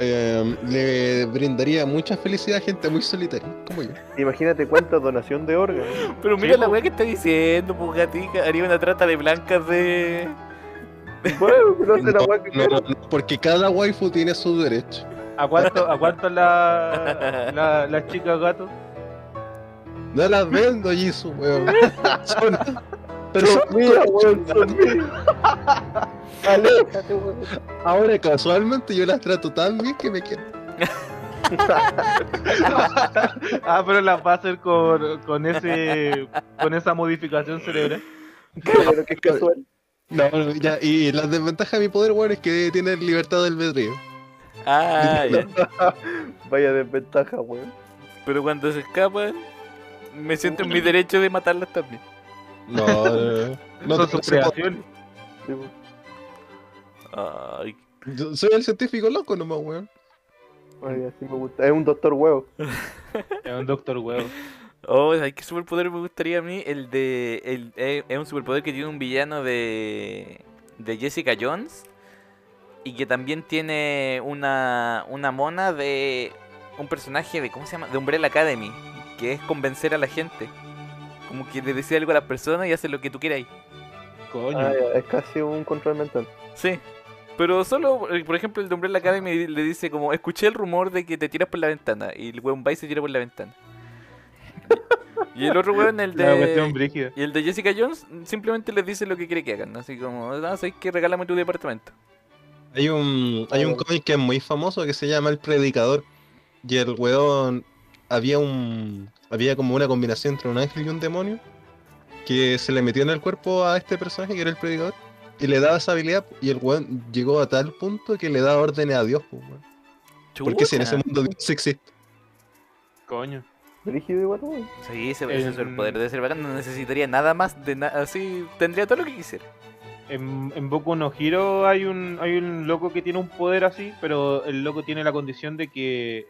Eh, le brindaría mucha felicidad a gente muy solitaria, como yo. Imagínate cuánta donación de órganos. Pero Sí, mira la weá que está diciendo, pues gatica. Haría una trata de blancas de. (laughs) Bueno, pero hace la No, weá que no, quiera. no, no, porque cada waifu tiene su derecho. ¿A cuánto, a cuánto la, la, las chicas gato? No las vendo, Jisoo, weón. Son, Pero Son mías, weón, son mías. (laughs) Aléjate, weón. ahora casualmente yo las trato tan bien que me quiero. (laughs) Ah, pero la va a hacer con, con ese con esa modificación cerebral. Claro que es casual. No, no, ya, y la desventaja de mi poder, weón, es que tiene libertad del albedrío. Ah, (laughs) ya. (laughs) Vaya desventaja, weón. Pero cuando se escapan, me siento en mi derecho de matarlas también. No, no, no, no Son sus creaciones. Ay, Yo soy el científico loco nomás, weón. Ay, así me gusta. Es un doctor huevo. Es un doctor huevo. (laughs) Oh, ¿sabes qué superpoder me gustaría a mí? El de. El, eh, es un superpoder que tiene un villano de. de Jessica Jones. Y que también tiene una. una mona de. un personaje de. ¿cómo se llama? De Umbrella Academy. Que es convencer a la gente. Como que le decir algo a las personas y hace lo que tú quieras. Coño. Ah, es casi un control mental. Sí. Pero solo, eh, por ejemplo, el de Umbrella Academy le dice como, escuché el rumor de que te tiras por la ventana. Y el weón va y se tira por la ventana. Y el otro weón, el (laughs) de... Y el de Jessica Jones simplemente les dice lo que quiere que hagan. Así como, ah, sabes que regálame tu departamento. Hay un, hay un Oh. cómic que es muy famoso que se llama El Predicador. Y el weón había un. había como una combinación entre un ángel y un demonio. Que se le metió en el cuerpo a este personaje que era el predicador. Y le daba esa habilidad. Y el weón llegó a tal punto que le da órdenes a Dios, pues, weón. Porque si en ese mundo Dios existe. Coño. Rígido igual, weón. Sí, ese, ese En- superpoder debe ser bacán. No necesitaría nada más de nada. Así, tendría todo lo que quisiera. En, en Boku no Hero hay un, hay un loco que tiene un poder así, pero el loco tiene la condición de que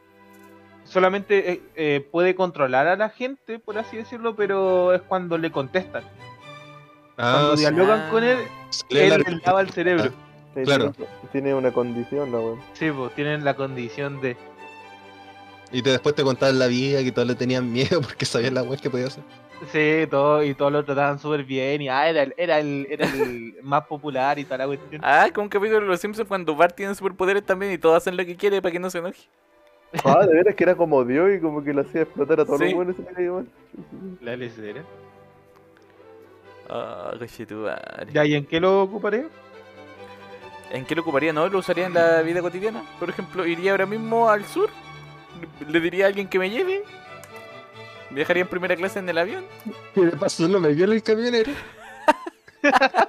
solamente eh, eh, puede controlar a la gente, por así decirlo, pero es cuando le contestan. Cuando Ah, sí, dialogan Ah. con él, él le lava el cerebro. Claro. Tiene, tiene una condición, la weón. Sí, pues tienen la condición de... Y te, después te contaban la vida que todos le tenían miedo (laughs) porque sabían la weá que podía hacer. Sí, todo, y todos lo trataban súper bien, y ah, era el, era el, era el (laughs) más popular y toda la cuestión. Ah, como un capítulo de Los Simpsons cuando Bart tiene superpoderes también y todos hacen lo que quiere para que no se enoje. Ah, de veras que era como Dios y como que le hacía explotar a todos Sí. los buenos. La LCD. Ah, cochetumare. Ya, ¿y en qué lo ocuparé? ¿En qué lo ocuparía? No, lo usaría en la vida cotidiana. Por ejemplo, iría ahora mismo al sur. Le diría a alguien que me lleve. Viajaría en primera clase en el avión. Y de paso no me viola el camionero. (laughs)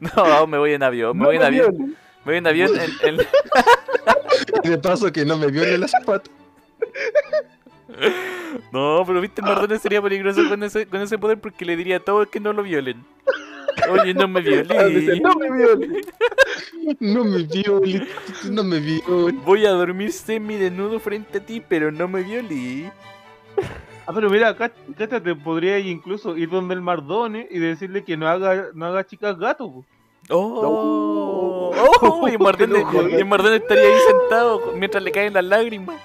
No, me voy en avión. Me No voy en me avión. Me voy en avión en, en- (laughs) Y de paso que no me viole la zapata. (laughs) No, pero viste, Mardones sería peligroso con ese, con ese poder porque le diría a todos que no lo violen. Oye, no me Ah, (laughs) violé. no me violen. No me viole, no me viole. Voy a dormir semi desnudo frente a ti, pero no me violé. Ah, pero mira, cá- cáchate, podría incluso ir donde el Mardone y decirle que no haga, no haga chicas gato. po. Oh, No. oh, y (laughs) y Mardones estaría ahí sentado mientras le caen las lágrimas.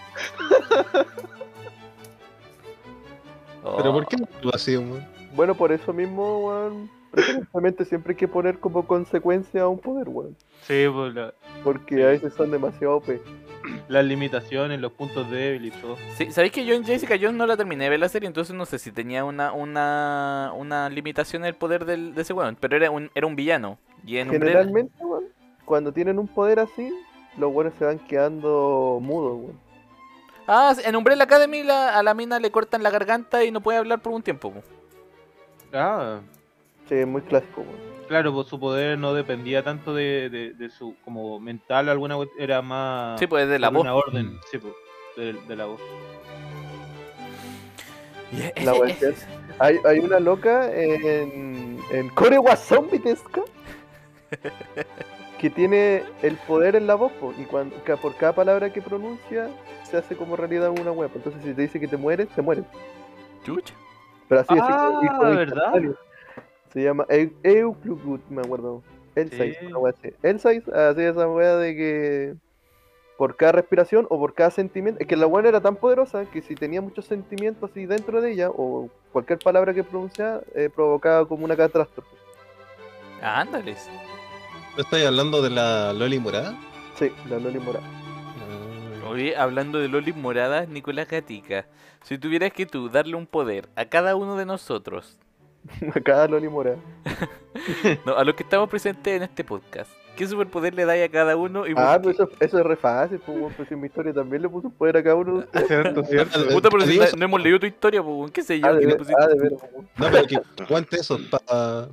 Pero Oh. ¿por qué no lo hacía, weón? Bueno, por eso mismo, weón. Precisamente siempre hay que poner como consecuencia a un poder, weón. Sí, pues la- Porque a veces son demasiado OP. (clears throat) las limitaciones, los puntos débiles y todo. Sí, ¿sabéis que yo en Jessica Jones no la terminé de ver la serie? Entonces no sé si tenía una una, una limitación en el poder del, de ese weón. Pero era un, era un villano. Y en Umbrella- Generalmente, weón, cuando tienen un poder así, los buenos se van quedando mudos, weón. Ah, en Umbrella Academy la- a la mina le cortan la garganta y no puede hablar por un tiempo. po. Ah, Sí, es muy clásico, claro, pues su poder no dependía tanto de, de, de su como mental alguna era más Sí, pues de la voz. una orden, sí, pues, de, de la voz. La wea ese- es- Hay, hay una loca en, en Korewa Zombie Tesca que tiene el poder en la voz, po, y cuando, por cada palabra que pronuncia se hace como realidad una web. Entonces, si te dice que te mueres, te mueres. Chucha. Pero así Ah, es. ¿verdad? instantáneo. Se llama Eu- Euclugut, me acuerdo. El 6, Sí. una wea así. El 6 así esa wea de que por cada respiración o por cada sentimiento. Es que la buena era tan poderosa que si tenía muchos sentimientos así dentro de ella, o cualquier palabra que pronunciaba, eh, provocaba como una catástrofe. Ándales. ¿No estáis hablando de la Loli Morada? Sí, la Loli Mora. Ah, Oye, hablando de lolis moradas, Nicolás Gatica. Si tuvieras que tú darle un poder a cada uno de nosotros (laughs) Acá Loli Mora. (laughs) No, a los que estamos presentes en este podcast. ¿Qué superpoder le dais a cada uno? Y Ah, pero eso, eso es re fácil, pues, pues en mi historia también le puso un poder a cada uno. (laughs) Cierto, cierto. Puta, pero si no, no hemos leído tu historia, pues, ¿qué sé yo? Ah, de ¿Qué le ver- pusiste? ah, de veras, weón. No, pero que aguante eso para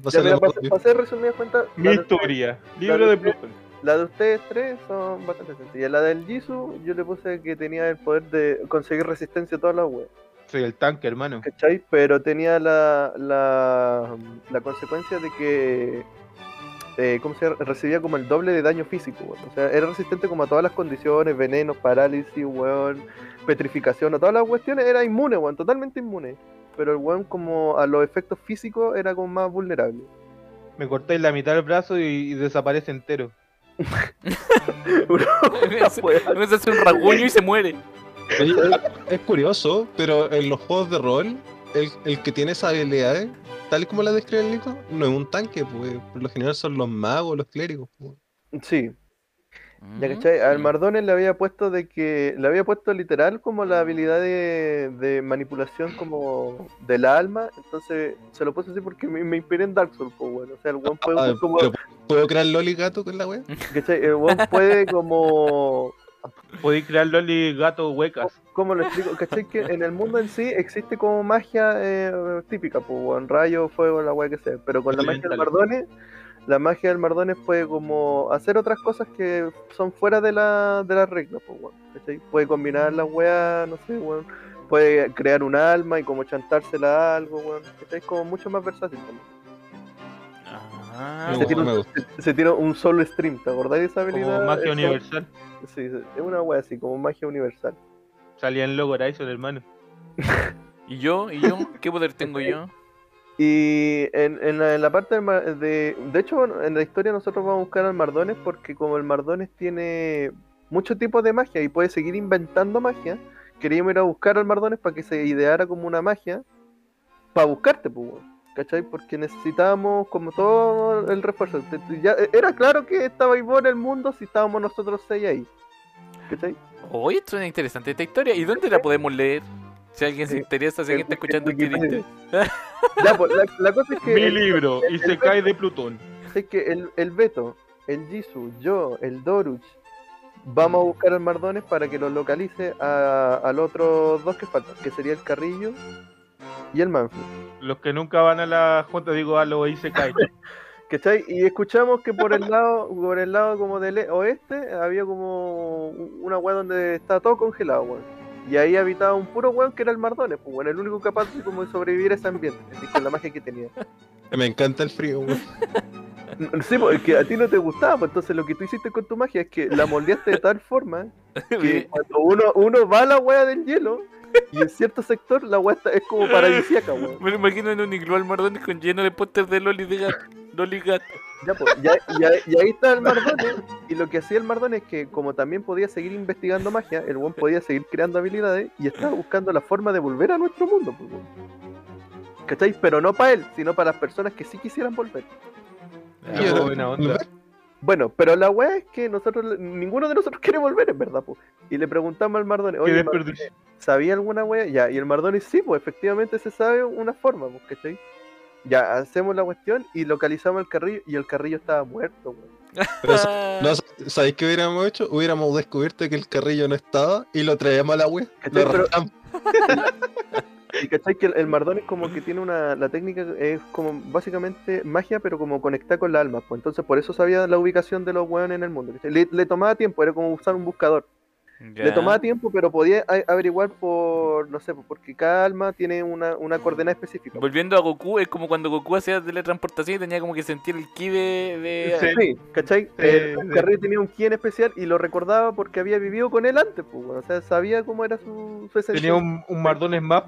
hacer resumidas cuentas, Mi historia. Libro de Plutón. la de ustedes tres son bastante sencillas. La del Jisoo, yo le puse que tenía el poder de conseguir resistencia a todas las weas. Soy el tanque, hermano. ¿cachai? Pero tenía la, la, la consecuencia de que, eh, ¿cómo se llama? Recibía como el doble de daño físico, weón. O sea, era resistente como a todas las condiciones, venenos, parálisis, weón, petrificación, a todas las cuestiones, era inmune, weón, totalmente inmune. Pero el weón como a los efectos físicos era como más vulnerable. Me cortáis la mitad del brazo y, y desaparece entero. (laughs) (laughs) Se hace un rasguño y se muere. (laughs) Oye, es curioso, pero en los juegos de rol, el, el que tiene esas habilidades, tal y como la describe el Nico, no es un tanque, pues por lo general son los magos, los clérigos. pues. Sí, ya cachai, al Mardones le había puesto de que, le había puesto literal como la habilidad de, de manipulación como del alma, entonces se lo puse así porque me, me inspiré en Dark Souls, pues bueno, o sea, el weón puede Ah, como, pero ¿Puedo crear Loli gato con la wea? ¿cachai? El weón puede como, Podéis crear Loli gato huecas. ¿cómo lo explico? ¿Cachai? Que en el mundo en sí existe como magia eh, típica, pues weón, rayo, fuego, la weá que sea, pero con la magia del. Mardones, la magia del Mardones puede como hacer otras cosas que son fuera de la, de las reglas, pues weón, ¿cachai? Puede combinar las weas, no sé, weón, puede crear un alma y como chantársela a algo, weón, ¿cachai? Es como mucho más versátil también. Ah, se, tiene me un, gusta. se- se tiene un solo stream, ¿te acordás de esa habilidad? Como magia universal. Sí, sí, es una wea así, como magia universal. Salía en Logo Horizon, hermano. (laughs) ¿Y yo? ¿Y yo? ¿Qué poder tengo yo? Y en, en, la, en la parte del ma- de... De hecho, bueno, en la historia nosotros vamos a buscar al Mardones porque como el Mardones tiene muchos tipos de magia y puede seguir inventando magia, queríamos ir a buscar al Mardones para que se ideara como una magia para buscarte, pues, ¿cachai? Porque necesitábamos como todo el refuerzo. Ya, era claro que estabais vos en el mundo si estábamos nosotros seis ahí. ¿Cachai? Oye, esto es interesante esta historia. ¿Y dónde la podemos leer? Si alguien se Eh, interesa, si alguien está escuchando historia. (laughs) Ya, pues, la, la cosa es que... Mi el- libro, y se cae de Plutón. es que el, el Beto, el Jisoo, yo, el Doruch, vamos a buscar al Mardones para que lo localice a, a los otros dos que faltan, que sería el Carrillo y el Manfred. Los que nunca van a la junta, digo, a lo y se cae. (laughs) ¿Cachai? Y escuchamos que por el lado, por el lado como del oeste, había como una weá donde estaba todo congelado, weón. Y ahí habitaba un puro weón que era el Mardones, pues bueno, el único capaz de como de sobrevivir a ese ambiente, con la magia que tenía. Me encanta el frío, weón. (laughs) Sí, porque que a ti no te gustaba, pues entonces lo que tú hiciste con tu magia es que la moldeaste de tal forma (laughs) que cuando uno, uno va a la wea del hielo y en cierto sector la wea está- es como paradisíaca, weón. Me lo imagino en un iglú al Mardones con lleno de pósters de Loli de gato. Loli gato. Ya, pues, ya- ya- y ahí está el Mardone. Y lo que hacía el Mardone es que, como también podía seguir investigando magia, el weón podía seguir creando habilidades y estaba buscando la forma de volver a nuestro mundo, pues, weón. ¿Cachai? Pero no para él, sino para las personas que sí quisieran volver. Ah, buena onda. Bueno, pero la wea es que nosotros, ninguno de nosotros (laughs) quiere volver, en verdad, pues. Y le preguntamos al Mardone, oye, Mardone. ¿sabía alguna wea? Ya, y el Mardone sí, pues efectivamente se sabe una forma, pues, ¿cachai? Ya, hacemos la cuestión y localizamos el carrillo y el carrillo estaba muerto, weón. Pero no, ¿Sabéis qué hubiéramos hecho? Hubiéramos descubierto que el carrillo no estaba y lo traíamos a la wea. ¿Cachai? Lo Pero-. (laughs) Y cachai que el, el Mardón es como que tiene una. La técnica es como básicamente magia, pero como conectar con la alma. Pues entonces por eso sabía la ubicación de los weones en el mundo. Le, le tomaba tiempo, era como usar un buscador. Le tomaba tiempo, pero podía averiguar por. No sé, porque cada alma tiene una, una coordenada específica. Volviendo a Goku, es como cuando Goku hacía teletransportación y tenía como que sentir el ki de. de- Sí, ¿cachai? Sí, el sí. Carrillo tenía un ki en especial y lo recordaba porque había vivido con él antes, pues. O sea, sabía cómo era su, su esencia. Tenía un, un Mardones Map.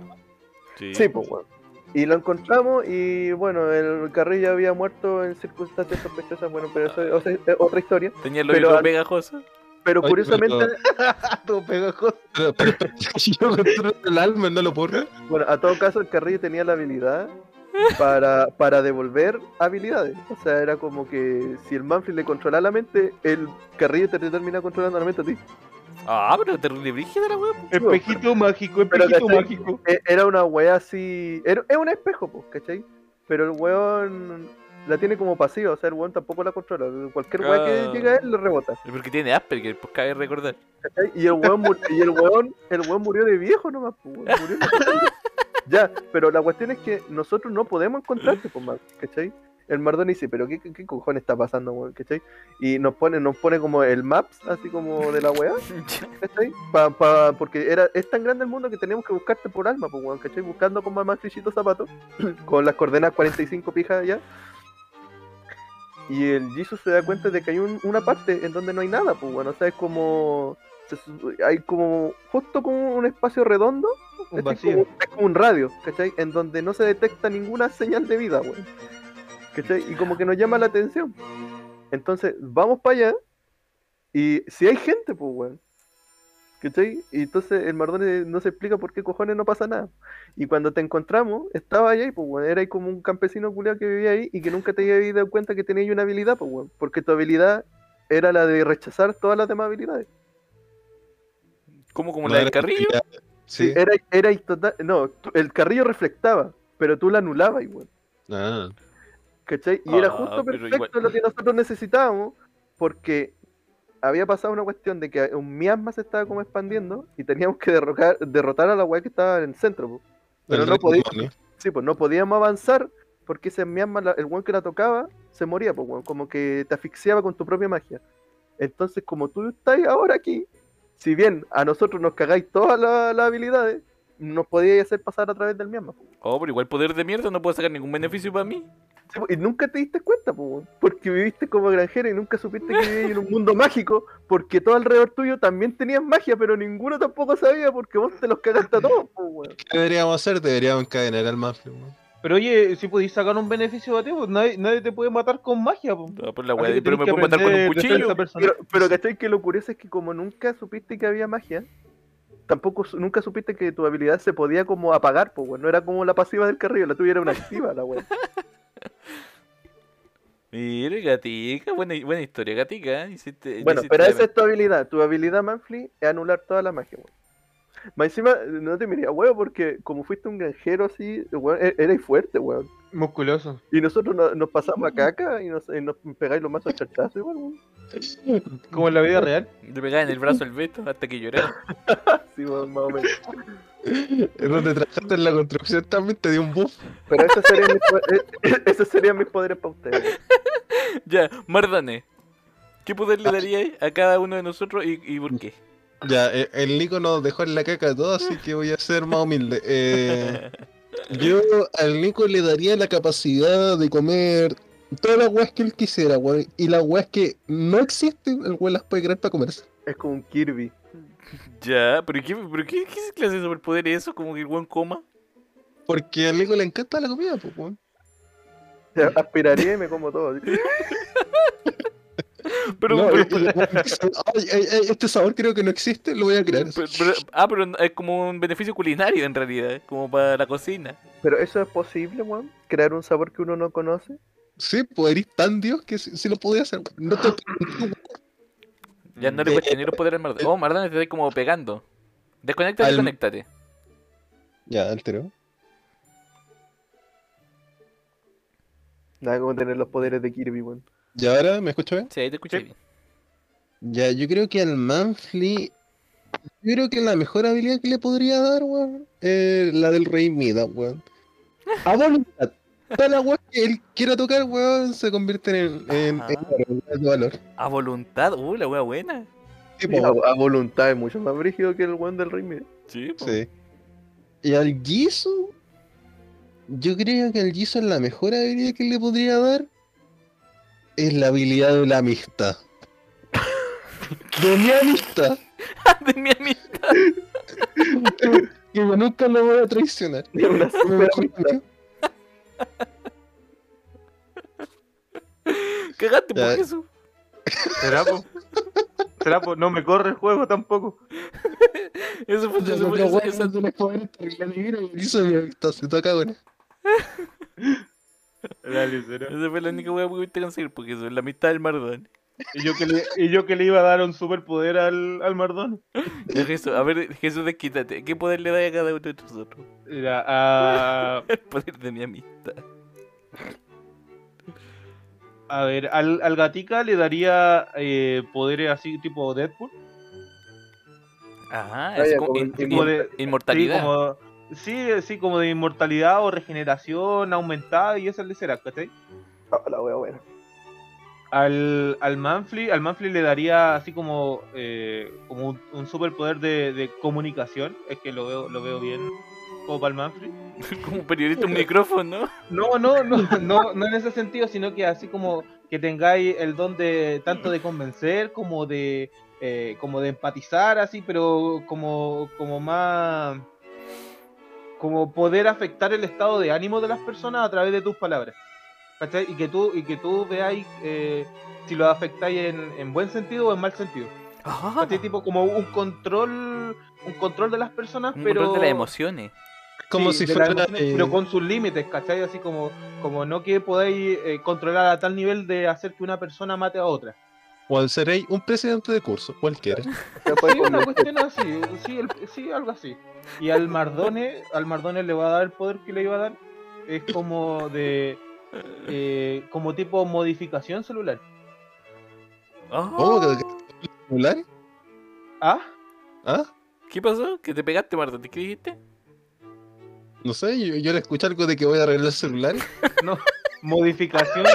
Sí, pues, weón. Y lo encontramos y bueno, el Carrillo había muerto en circunstancias sospechosas, bueno, pero eso o sea, es otra historia. Tenía el oído pegajoso. Pero Ay, curiosamente, (laughs) Todo pegajoso. Pero, pero, pero, (laughs) yo controlo el alma, no lo puedo bueno, a todo caso el Carrillo tenía la habilidad para, para devolver habilidades. O sea, era como que si el Manfred le controlaba la mente, el Carrillo te termina controlando la mente a ti. Ah, pero terrible brígida la wea. Espejito mágico, espejito mágico. E- Era una wea así. Era, es un espejo, pues, ¿cachai? pero el weón la tiene como pasiva, o sea, el weón tampoco la controla. Cualquier weón Ah. que llega a él le rebota. Porque tiene Asperger, pues cabe recordar. ¿cachai? Y el weón, y el weón, el weón murió de viejo nomás, pues, weón, murió de viejo. Ya, pero la cuestión es que nosotros no podemos encontrarte, pues, más, ¿cachai? El Mardoni dice, pero ¿qué, qué, qué cojones está pasando, weón? ¿cachai? Y nos pone, nos pone como el maps, así como de la weá, (laughs) ¿cachai? Pa, pa, porque era, es tan grande el mundo que tenemos que buscarte por alma, pues, weón, ¿cachai? Buscando como más Frichito Zapato, (clears throat) con las coordenadas 45 pijas ya. Y el Jesus se da cuenta de que hay un- una parte en donde no hay nada, pues, bueno, o sea, es como... hay como justo como un espacio redondo Un es vacío. como, es como un radio, ¿cachai? En donde no se detecta ninguna señal de vida, weón. ¿Cachai? Y como que nos llama la atención. Entonces, vamos para allá. Y si hay gente, pues, weón. ¿Cachai? Y entonces el Mardone no se explica por qué cojones no pasa nada. Y cuando te encontramos, estaba ahí, pues, weón. Era ahí como un campesino culiao que vivía ahí y que nunca te había dado cuenta que tenía ahí una habilidad, pues, weón. Porque tu habilidad era la de rechazar todas las demás habilidades. ¿Cómo como No la del carrillo? Sí. Era, era ahí total. No, el carrillo reflectaba, pero tú la anulabas, weón. Ah, ¿Cachai? Y era Ah, justo perfecto igual- lo que nosotros necesitábamos, porque había pasado una cuestión de que un miasma se estaba como expandiendo y teníamos que derrocar, derrotar a la weá que estaba en el centro. po. Pero el no rey podía- demonio. Sí, pues no podíamos avanzar porque ese miasma, la- el weón que la tocaba, se moría, pues, weón, como que te asfixiaba con tu propia magia. Entonces, como tú estás ahora aquí, si bien a nosotros nos cagáis todas la- las habilidades, nos podíais hacer pasar a través del miasma. po. Oh, pero igual poder de mierda no puedo sacar ningún beneficio para mí. Y nunca te diste cuenta, po, porque viviste como granjero y nunca supiste que vivías en un mundo mágico, porque todo alrededor tuyo también tenías magia, pero ninguno tampoco sabía porque vos te los cagaste a todos, po. ¿Qué deberíamos hacer? Deberíamos encadenar al mafia, weón. Pero oye, si podéis sacar un beneficio a ti, pues nadie, nadie te puede matar con magia, pues. No, por la pero me puedo matar con un cuchillo. Pero, pero ¿cachai? Que lo curioso es que como nunca supiste que había magia, tampoco su- nunca supiste que tu habilidad se podía como apagar, pues. No era como la pasiva del carrillo, la tuya era una activa, la weón. Mira, gatica, buena, buena historia, gatica. ¿eh? Hiciste- Bueno, hiciste pero esa es tu habilidad. Tu habilidad, Manfly, es anular toda la magia, weón. Más encima, no te miré, weón, porque como fuiste un granjero así, weón, e- erais fuerte, weón. Musculoso. Y nosotros no- nos pasamos a caca y nos, y nos pegáis los mazos chachazos igual, weón. Como en la vida (laughs) real. Le pegaba en el brazo al Beto hasta que llorara. (laughs) Sí, weón, más o menos. Es donde trabajaste en la construcción también te dio un buff. Pero esos serían mis, po- esos serían mis poderes para ustedes. (laughs) ya, Mardane. ¿Qué poder le daríais a cada uno de nosotros y, y por qué? Ya, eh, el Nico nos dejó en la caca todo, así que voy a ser más humilde. Eh, yo al Nico le daría la capacidad de comer todas las weas que él quisiera, weón. Y las weas que no existen, el weón las puede crear para comerse. Es como un Kirby. Ya, pero ¿qué, pero qué, qué clase de superpoder es eso? Como que el weón coma. Porque al Nico le encanta la comida, pues, weón. Aspiraría y me como todo. (laughs) Pero, No, pero- "Ay, ay, ay, este sabor creo que no existe, lo voy a crear. pero- pero- ah, pero es como un beneficio culinario en realidad, como para la cocina. Pero eso es posible, weón. Crear un sabor que uno no conoce. Sí, pues eres tan dios que sí, sí lo podía hacer. No te (gasps) Ya no le Eh, cuestioné los poderes al Mardane. Oh, Mardane te está como pegando. Desconéctate, Al- desconéctate. Ya, altero. Nada como tener los poderes de Kirby, weón. ¿Y ahora me escucho bien? Sí, ahí te escuché Sí. bien. Ya, yo creo que al Manfly. Yo creo que la mejor habilidad que le podría dar, weón, es la del Rey Mida, weón. A voluntad. Todas las weas que él quiera tocar, weón, se convierten en, en, de valor. A voluntad, uh, la wea buena. A, a voluntad es mucho más brígido que el weón del Rey Mide. Sí, po. sí. Y al Jisoo, yo creo que al Jisoo la mejor habilidad que le podría dar es la habilidad de la amistad. (laughs) De mi amistad. (laughs) de mi amistad. (laughs) Que yo nunca lo voy a traicionar. Una Mi super amistad. Cagaste por eso. ¿Será, po? ¿Será, po? No me corre el juego tampoco. (laughs) Eso fue, eso eso- esa- y eso me está. Dale, será. fue la única wea que pudiste conseguir, porque eso es la mitad del Mardane. Y yo que le, y yo que le iba a dar un superpoder al, al Mardón. (laughs) Jesús, a ver, Jesús, desquítate. ¿Qué poder le da a cada uno de nosotros? Era a. (laughs) El poder de mi amistad. A ver, al, al gatica le daría eh, poderes así tipo Deadpool. Ajá, Ah, es como in- in- de- inmortalidad. Sí, como, sí, sí, como de inmortalidad o regeneración aumentada y eso le será, ¿cachai? Ah, la wea buena. Al, al Manfly, al Manfly le daría así como, eh, como un, un superpoder de, de comunicación. Es que lo veo, lo veo bien como para el Manfly. (laughs) como un periodista un micrófono. No, no, no, no, no en ese sentido, sino que así como que tengáis el don de tanto de convencer como de eh, como de empatizar, así, pero como, como más como poder afectar el estado de ánimo de las personas a través de tus palabras. ¿Cachai? Y que tú, y que tú veáis eh, si lo afectáis en, en buen sentido o en mal sentido. Ah, ¿Cachai? Tipo como un control, un control de las personas, un pero control de las emociones. Como Sí, si fuera. emociones, eh, Pero con sus límites, ¿cachai? Así como, como no que podáis eh, controlar a tal nivel de hacer que una persona mate a otra. O seréis un presidente de curso, cualquiera. Sí, una cuestión así, sí, el- sí, algo así. Y al Mardone, al Mardone le va a dar el poder que le iba a dar. Es como de. Eh, como tipo modificación celular. Ah, ¿Cómo celulares? ¿Ah? ¿Ah? ¿Qué pasó? ¿Que te pegaste, Marta? ¿Qué dijiste? No sé, yo, yo le escuché algo de que voy a arreglar celulares. (laughs) No. Modificación.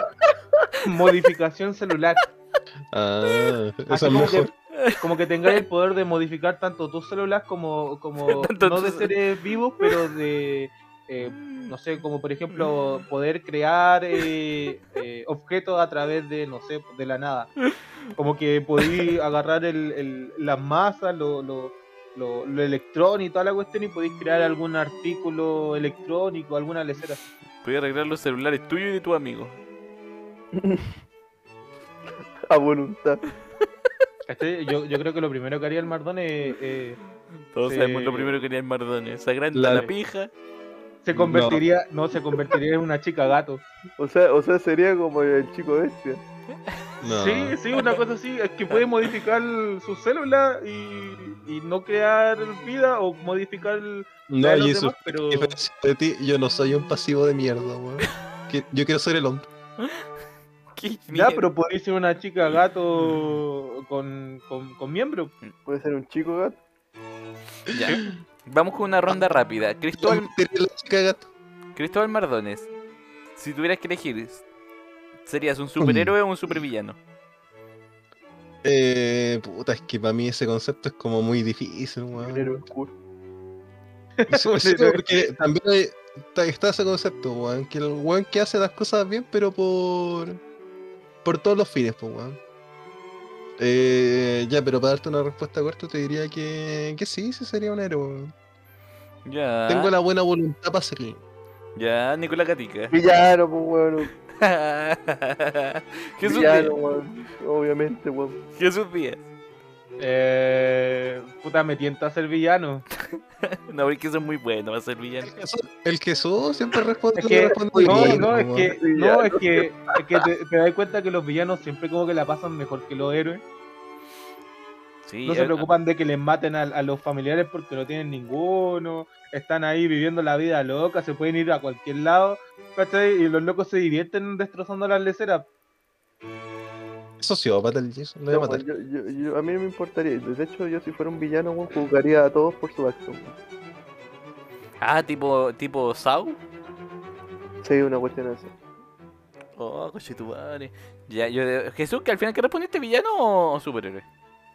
modificación celular. Ah, eso es como mejor. que, como que tengáis el (laughs) poder de modificar tanto tus células como, como (laughs) no de seres vivos, pero de, eh, no sé, como por ejemplo poder crear eh, eh, objetos a través de, no sé, de la nada. (laughs) Como que podéis agarrar el, el- las masas, lo, lo, lo, lo electrónico y toda la cuestión y podéis crear algún artículo electrónico, alguna lecera. A arreglar los celulares tuyos y de tu amigo. (laughs) A voluntad. ¿Cachai? Yo, yo creo que lo primero que haría el Mardone es... eh, Todos sabemos lo primero que haría el Mardone. Se agranda La- la pija. Se convertiría, no, se convertiría en una chica gato. O sea, o sea, sería como el chico bestia. No. Sí, sí, una cosa así, es que puede modificar sus células y, y no crear vida o modificar No, de los y eso, demás, pero de ti, yo no soy un pasivo de mierda, weón. Que- Yo quiero ser el hombre. (laughs) ¿Qué ya, pero podría ser una chica gato con, con, con miembro. Puede ser un chico gato. Ya. Vamos con una ronda rápida. Cristóbal. Cristóbal Mardones. Si tuvieras que elegir, ¿serías un superhéroe o un supervillano? Eh, puta, es que para mí ese concepto es como muy difícil, Un weón. héroe oscuro. Sí, sí, porque también hay- está, está ese concepto, weón. Que el weón que hace las cosas bien, pero por. por todos los fines, pues, weón. Eh, ya, pero para darte una respuesta corta, te diría que, que sí, sí sería un héroe. Ya. Tengo la buena voluntad para serlo. Ya, Nicolás Gatica. (laughs) Villano, pues, weón. (laughs) Jesús Villano, Díaz. weón. Obviamente, weón. Jesús Díaz. Eh, puta, me tienta a ser villano. (laughs) No, porque son muy buenos para ser villano. El Jesús, el Jesús siempre responde, Es que, responde no, bien, no, es que, no, es que, es que te, te das cuenta que los villanos siempre como que la pasan mejor que los héroes. Sí, No se eh, preocupan de que les maten a, a los familiares porque no tienen ninguno. Están ahí viviendo la vida loca, se pueden ir a cualquier lado. ¿cachai? Y los locos se divierten destrozando las leceras. Sociópata el Jesús, lo voy a No, matar. yo, yo, yo- a mí no me importaría. De hecho, yo si fuera un villano, juzgaría a todos por su acto. Ah, tipo, tipo Sau. Sí, una cuestión así. Oh, coche tu madre. Ya, yo de- Jesús, que al final que respondiste villano o superhéroe.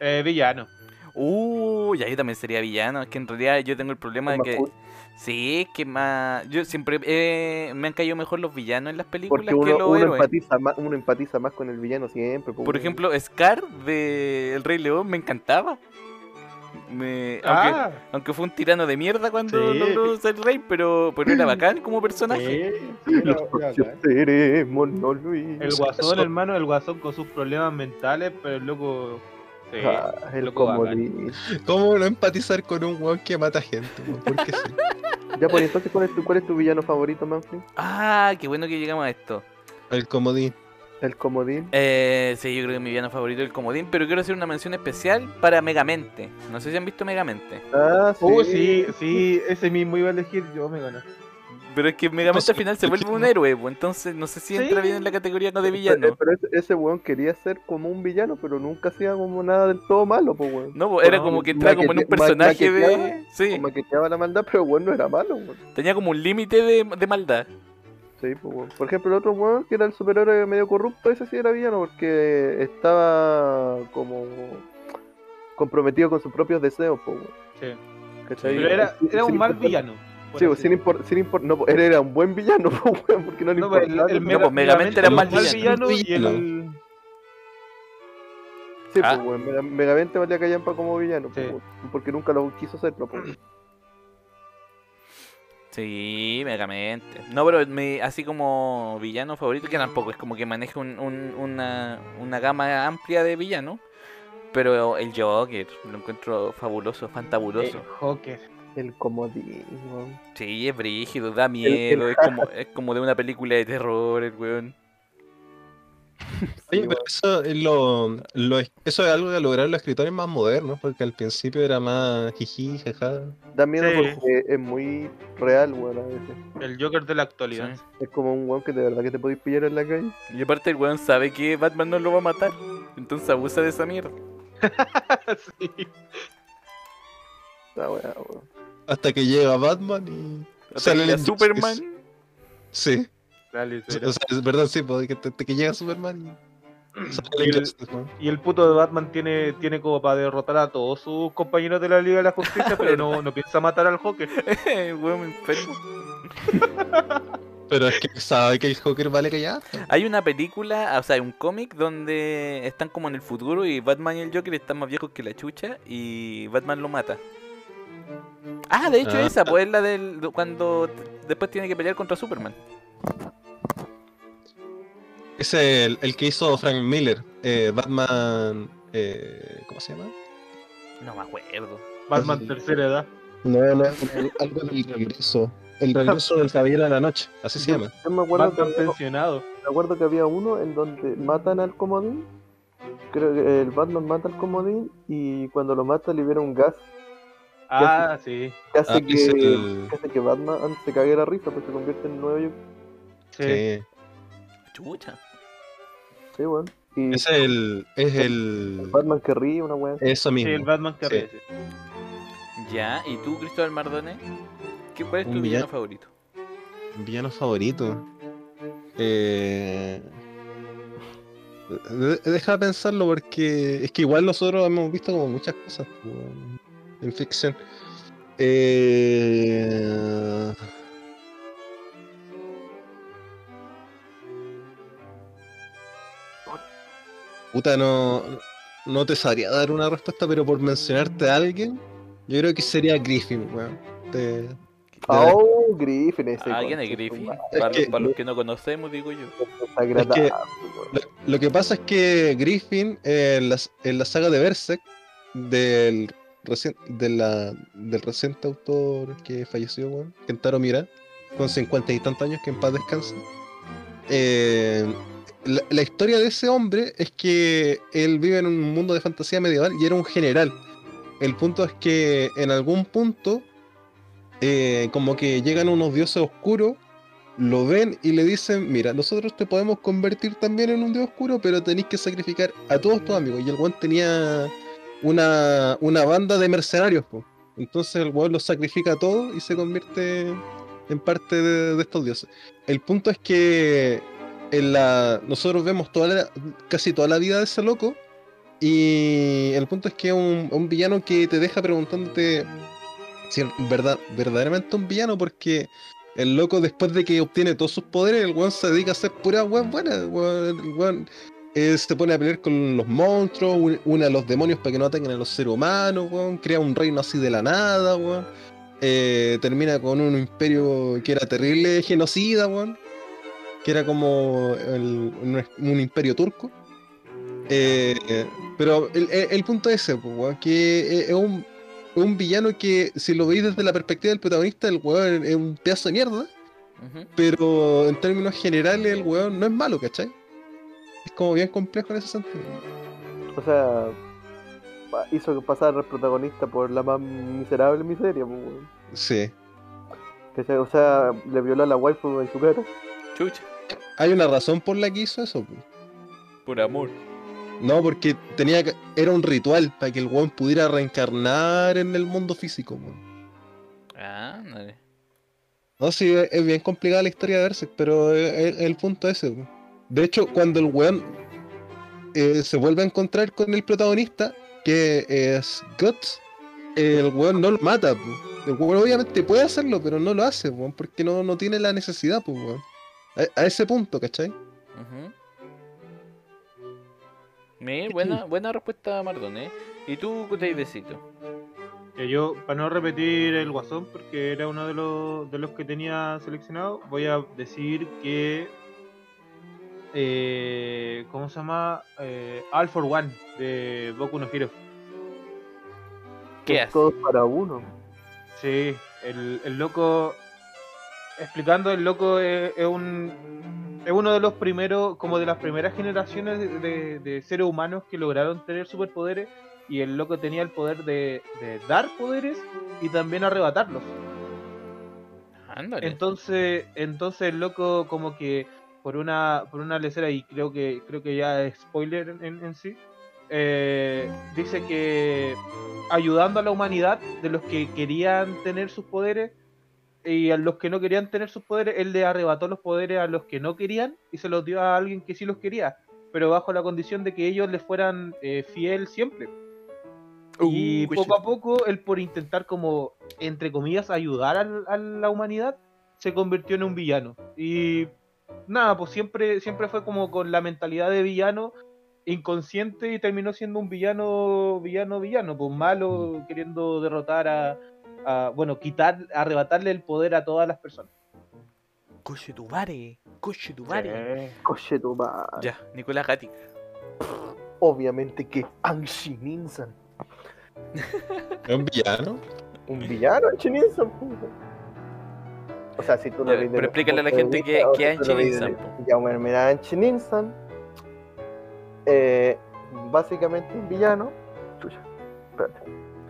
Eh, villano. Uh, ya yo también sería villano. Es que en realidad yo tengo el problema de que. cool. Sí, es que más. Yo siempre eh, me han caído mejor los villanos en las películas Porque que uno, los uno héroes. empatiza más, uno empatiza más con el villano siempre. Por weón. ejemplo, Scar de El Rey León me encantaba. Me, aunque, Ah, aunque fue un tirano de mierda cuando Sí. logró ser rey, pero, pero era bacán como personaje. sí, sí, seremos, no Luis. El guasón, hermano, el guasón con sus problemas mentales, pero el loco. Sí. Ah, el comodín. ¿Cómo no empatizar con un weón que mata gente? Porque sí. Ya, pues entonces, ¿cuál es tu, cuál es tu villano favorito, Manfred? Ah, qué bueno que llegamos a esto. El comodín. El comodín. Eh, sí, yo creo que mi villano favorito es el comodín, pero quiero hacer una mención especial para Megamente. No sé si han visto Megamente. Ah, sí. Uh, sí, sí, ese mismo iba a elegir yo, me ganó. Pero es que Megamente Entonces, al final se vuelve un héroe, pues, entonces no sé si Sí. entra bien en la categoría no de villano. pero ese, ese weón quería ser como un villano, pero nunca hacía como nada del todo malo, pues weón. No, pues, era No, como que entraba como en un personaje de... Sí, Maqueteaba la maldad, pero weón no era malo, weón. tenía como un límite de, de maldad. Sí, pues, weón. Por ejemplo, el otro weón, que era el superhéroe medio corrupto, ese sí era villano porque estaba como comprometido con sus propios deseos, pues, weón. Sí. ¿Cachai? Pero era, era un mal villano. Sí, pues, sin decirlo. impor- sin impor- no, pues, él era un buen villano, (laughs) pues, porque no le No, pues, el, importaba. el pues, Megamente era mal villano. villano y el... Sí, Ah. pues, weón, Mega- Megamente valía callampa como villano, pues, Sí. porque nunca lo quiso hacerlo, pues. weón. Sí, megamente. No, pero así como villano favorito, que tampoco es como que maneja un- un- una, una gama amplia de villanos. Pero el Joker, lo encuentro fabuloso, fantabuloso. el Joker. El comodín, weón. Sí, es brígido, da miedo, es como, es como de una película de terror, el weón. Oye, pero weón. eso es, lo, lo- eso es algo que lograron los escritores más modernos, porque al principio era más jiji, jaja. Da miedo Sí. porque es muy real, weón, a veces. El Joker de la actualidad. Sí. Es como un weón que de verdad que te podéis pillar en la calle. Y aparte el weón sabe que Batman no lo va a matar. Entonces abusa de esa mierda. (laughs) Sí. Esa weá, weón. Hasta que llega Batman y Hasta sale que el Superman. Sí, Dale, o sea, es verdad, sí, porque que, hasta que llega Superman y (clears throat) sale el Y el, ¿no? y el puto de Batman tiene, tiene como para derrotar a todos sus compañeros de la Liga de la Justicia, pero no, no piensa matar al Joker. (laughs) weón enfermo. (laughs) Pero es que sabe que el Joker vale callar. Hay una película, o sea, hay un cómic donde están como en el futuro y Batman y el Joker están más viejos que la chucha y Batman lo mata. Ah, de hecho Ah. esa, pues es la del cuando después tiene que pelear contra Superman. Es el, el que hizo Frank Miller, eh, Batman. Eh, ¿Cómo se llama? No me acuerdo. Batman tercera edad. No, no, el- algo del regreso. El regreso del Caballero de la Noche, así se llama. Yo me acuerdo, que Batman pensionado. me acuerdo que había uno en donde matan al comodín. Creo que el Batman mata al comodín y cuando lo mata libera un gas Ah, sí. que hace, Ah, que, es el- que hace que Batman se cague la risa pues se convierte en nuevo Joker. Sí. Sí. Chucha. Sí, weón. Y Ese es el. Es el el. Batman que ríe, una weá. Eso Sí, mismo. el Batman que Sí. aparece. Ya, ¿y tú, Cristóbal Mardone? ¿Qué, ¿Cuál es tu villano villano- favorito? Villano favorito. Eh... de- Deja de pensarlo porque es que igual nosotros hemos visto como muchas cosas pues, en- ficción. Eh... Puta, no, no te sabría dar una respuesta, pero por mencionarte a alguien, yo creo que sería Griffin, weón. De- Oh, Griffin ese. Ah, ¿quién es Griffin? Es Para, que- los, para los que no conocemos, digo yo. lo que pasa es que Griffin eh, en, la, en la saga de Berserk del, del reciente autor que falleció, weón, Kentaro Mira, con cincuenta y tantos años que en paz descanse. eh, la, historia de ese hombre es que él vive en un mundo de fantasía medieval y era un general. El punto es que en algún punto, eh, como que llegan unos dioses oscuros lo ven y le dicen, mira, nosotros te podemos convertir también en un dios oscuro, pero tenéis que sacrificar a todos tus amigos. Y el weón tenía una, una banda de mercenarios. Entonces el weón los sacrifica a todos y se convierte en parte de, estos dioses. El punto es que en la, nosotros vemos toda la- casi toda la vida de ese loco. Y el punto es que es un, un villano que te deja preguntándote si es verdad, verdaderamente un villano, porque el loco, después de que obtiene todos sus poderes, el weón se dedica a hacer pura weón buena. El weón, el weón, eh, se pone a pelear con los monstruos, un- une a los demonios para que no ataquen a los seres humanos, weón. Crea un reino así de la nada, weón. Eh, termina con un imperio que era terrible genocida, weón. Que era como el- un, un imperio turco. Eh, eh, pero el, el- el punto es ese, weón, que es un, un villano que, si lo veis desde la perspectiva del protagonista, el weón es un pedazo de mierda. Pero en términos generales, el weón no es malo, ¿cachai? Es como bien complejo en ese sentido. O sea, hizo pasar al protagonista por la más miserable miseria, pues, weón. Sí. O sea, le violó a la waifu en su cara. Chucha. Hay una razón por la que hizo eso, po. Por amor. No, porque tenía que- era un ritual para que el weón pudiera reencarnar en el mundo físico, po. Ah, dale. No, sí, es es bien complicada la historia de Berserk, pero es, es el punto ese. po. De hecho, cuando el weón eh, se vuelve a encontrar con el protagonista, que es Guts, el weón no lo mata. po. El weón obviamente puede hacerlo, pero no lo hace, weón, porque no, no tiene la necesidad, pues, weón. A, a ese punto, ¿cachai? Ujú. Mi, buena, buena respuesta, Mardón, ¿eh? ¿Y tú, besito? Que yo, para no repetir el guasón, porque era uno de los, de los que tenía seleccionado, voy a decir que. Eh, ¿Cómo se llama? Eh, All for One de Boku no Hero. ¿Qué hace? Todos para uno. Sí, el, el loco. Explicando, el loco es, es un. Es uno de los primeros, como de las primeras generaciones de, de- de seres humanos que lograron tener superpoderes. Y el loco tenía el poder de, de dar poderes y también arrebatarlos. Ándale. Entonces, entonces el loco como que por una por una lecera y creo que creo que ya es spoiler en, en sí eh, dice que ayudando a la humanidad de los que querían tener sus poderes y a los que no querían tener sus poderes él le arrebató los poderes a los que no querían y se los dio a alguien que sí los quería pero bajo la condición de que ellos le fueran eh, fiel siempre y Uh, poco a poco, él por intentar como, entre comillas, ayudar al- a la humanidad, se convirtió en un villano. Y nada, pues siempre, siempre fue como con la mentalidad de villano inconsciente y terminó siendo un villano, villano, villano, pues malo, queriendo derrotar a, a- bueno, quitar, arrebatarle el poder a todas las personas. Coche tu mare. Coche tu mare. Coche tu madre. Ya, Nicolás Gatica. Obviamente que Anshin Ninsan. Es un villano. Un villano, Anshin Ninsan. O sea, si tú lo ves pero explícale a la gente lo Anshin ves Ninsan, bueno, mira, Anshin Ninsan. Eh, básicamente un villano. Chucha, espérate,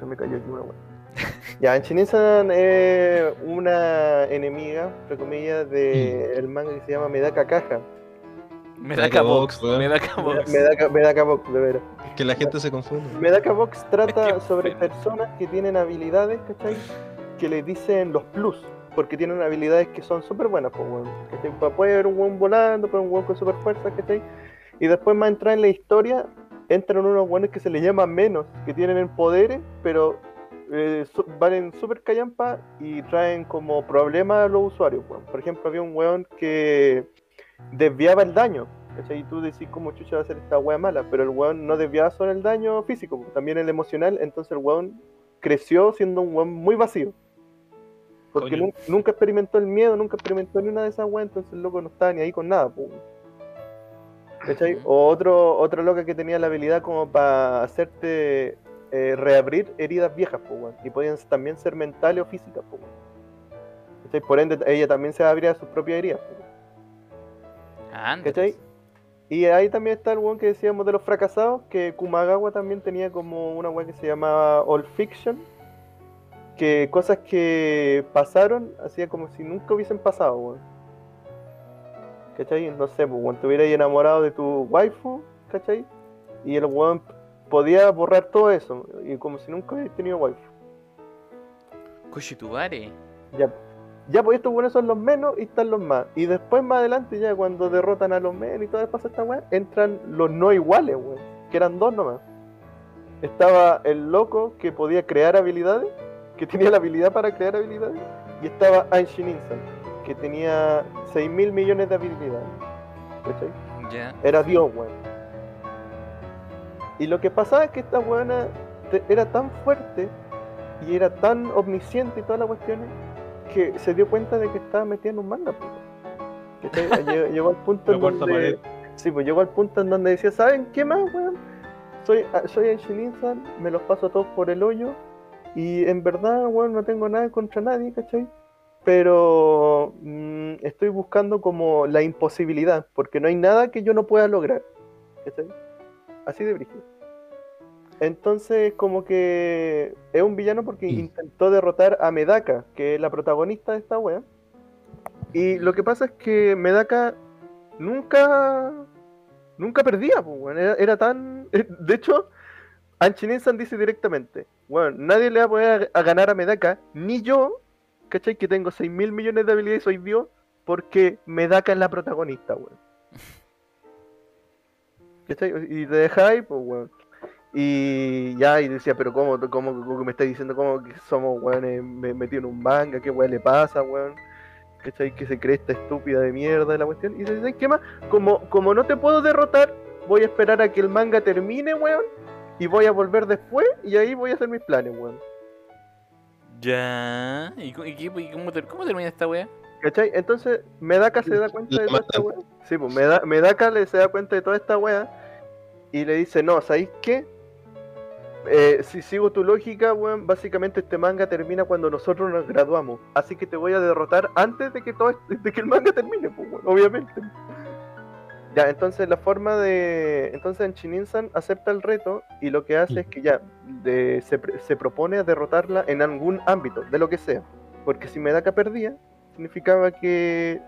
se me cayó aquí una wea. (laughs) Ya, Ninsan es una enemiga, entre comillas, del manga que se llama Medaka Caja. Medaka Box. weón. Medaka Box. (laughs) Medaka, Medaka Box, de veras. Que la gente se confunde. Medaka Box (laughs) trata sobre personas que tienen habilidades, ¿cachai? Que le dicen los plus, porque tienen habilidades que son súper buenas, pues. Pa- Puede haber un weón volando, haber un weón con super fuerza, ¿cachai? Y después más entrar en la historia, entran unos weones que se les llama menos, que tienen poderes, pero eh, valen súper callampa y traen como problemas a los usuarios. Por ejemplo, había un weón que desviaba el daño. ¿cachai? Y tú decís cómo chucha va a ser esta wea mala, pero el weón no desviaba solo el daño físico, también el emocional, entonces el weón creció siendo un weón muy vacío. Porque Coño. nunca experimentó el miedo, nunca experimentó ni una de esas weas, entonces el loco no estaba ni ahí con nada. po. ¿Cachai? O otro, otra loca que tenía la habilidad como para hacerte eh, reabrir heridas viejas, weón. y podían también ser mentales o físicas. weón. ¿Cachai? Por ende, ella también se abría sus propias heridas. ¿Cachai? Y ahí también está el weón que decíamos de los fracasados, que Kumagawa también tenía como una weá que se llamaba All Fiction, que cosas que pasaron hacía como si nunca hubiesen pasado, weón. ¿Cachai? No sé, pues, weón, te hubieras enamorado de tu waifu, ¿cachai? Y el weón podía borrar todo eso, y como si nunca hubiera tenido waifu. Coche tu mare. Ya, ya pues estos buenos son los menos y están los más. Y después más adelante ya cuando derrotan a los menos y todo eso pasa esta weá, entran los no iguales, weón. Que eran dos nomás. Estaba el loco que podía crear habilidades, que tenía la habilidad para crear habilidades, y estaba Anshin Insan, que tenía 6 mil millones de habilidades. ¿Cachai? Ya. Era Dios, weón. Y lo que pasaba es que esta weona te- era tan fuerte y era tan omnisciente y todas las cuestiones que se dio cuenta de que estaba metida en un manga. pues. (laughs) Llegó, al punto en donde. Sí, pues llegó al punto en donde decía, ¿saben qué más, weón? Soy, ah, soy Anshin Insan, me los paso a todos por el hoyo. Y en verdad, weón, no tengo nada contra nadie, ¿cachai? Pero mm, estoy buscando como la imposibilidad, porque no hay nada que yo no pueda lograr. ¿Cachai? Así de brígido. Entonces, como que es un villano porque Mm. intentó derrotar a Medaka, que es la protagonista de esta wea. Y lo que pasa es que Medaka nunca. Nunca perdía, pues. Era, era tan. (laughs) De hecho, Anchininsan dice directamente: Bueno, nadie le va a poder a, a ganar a Medaka, ni yo, ¿cachai? Que tengo 6 mil millones de habilidades y soy Dios, porque Medaka es la protagonista, weón. (laughs) ¿Cachai? Y te dejáis, pues, weón. Y ya, y decía, pero ¿cómo, cómo, cómo me estáis diciendo cómo que somos, me- metidos en un manga? ¿Qué weón le pasa, weón? ¿Cachai? Que se cree esta estúpida de mierda de la cuestión. Y dice, ¿sabes qué más? Como, como no te puedo derrotar, voy a esperar a que el manga termine, weón. Y voy a volver después y ahí voy a hacer mis planes, weón. Ya. ¿Y, y y cómo, ter- cómo termina esta wea? ¿Cachai? Entonces, Medaka se da cuenta de toda esta weá. Sí, pues Meda- Medaka le se da cuenta de toda esta weá. Y le dice, no, ¿sabéis qué? Eh, si sigo tu lógica, weón, básicamente este manga termina cuando nosotros nos graduamos. Así que te voy a derrotar antes de que todo est- de que el manga termine, pues, weón, obviamente. Ya, entonces la forma de. Entonces en Chininsan acepta el reto y lo que hace es que ya de- se, se propone a derrotarla en algún ámbito, de lo que sea. Porque si Medaka perdía, significaba que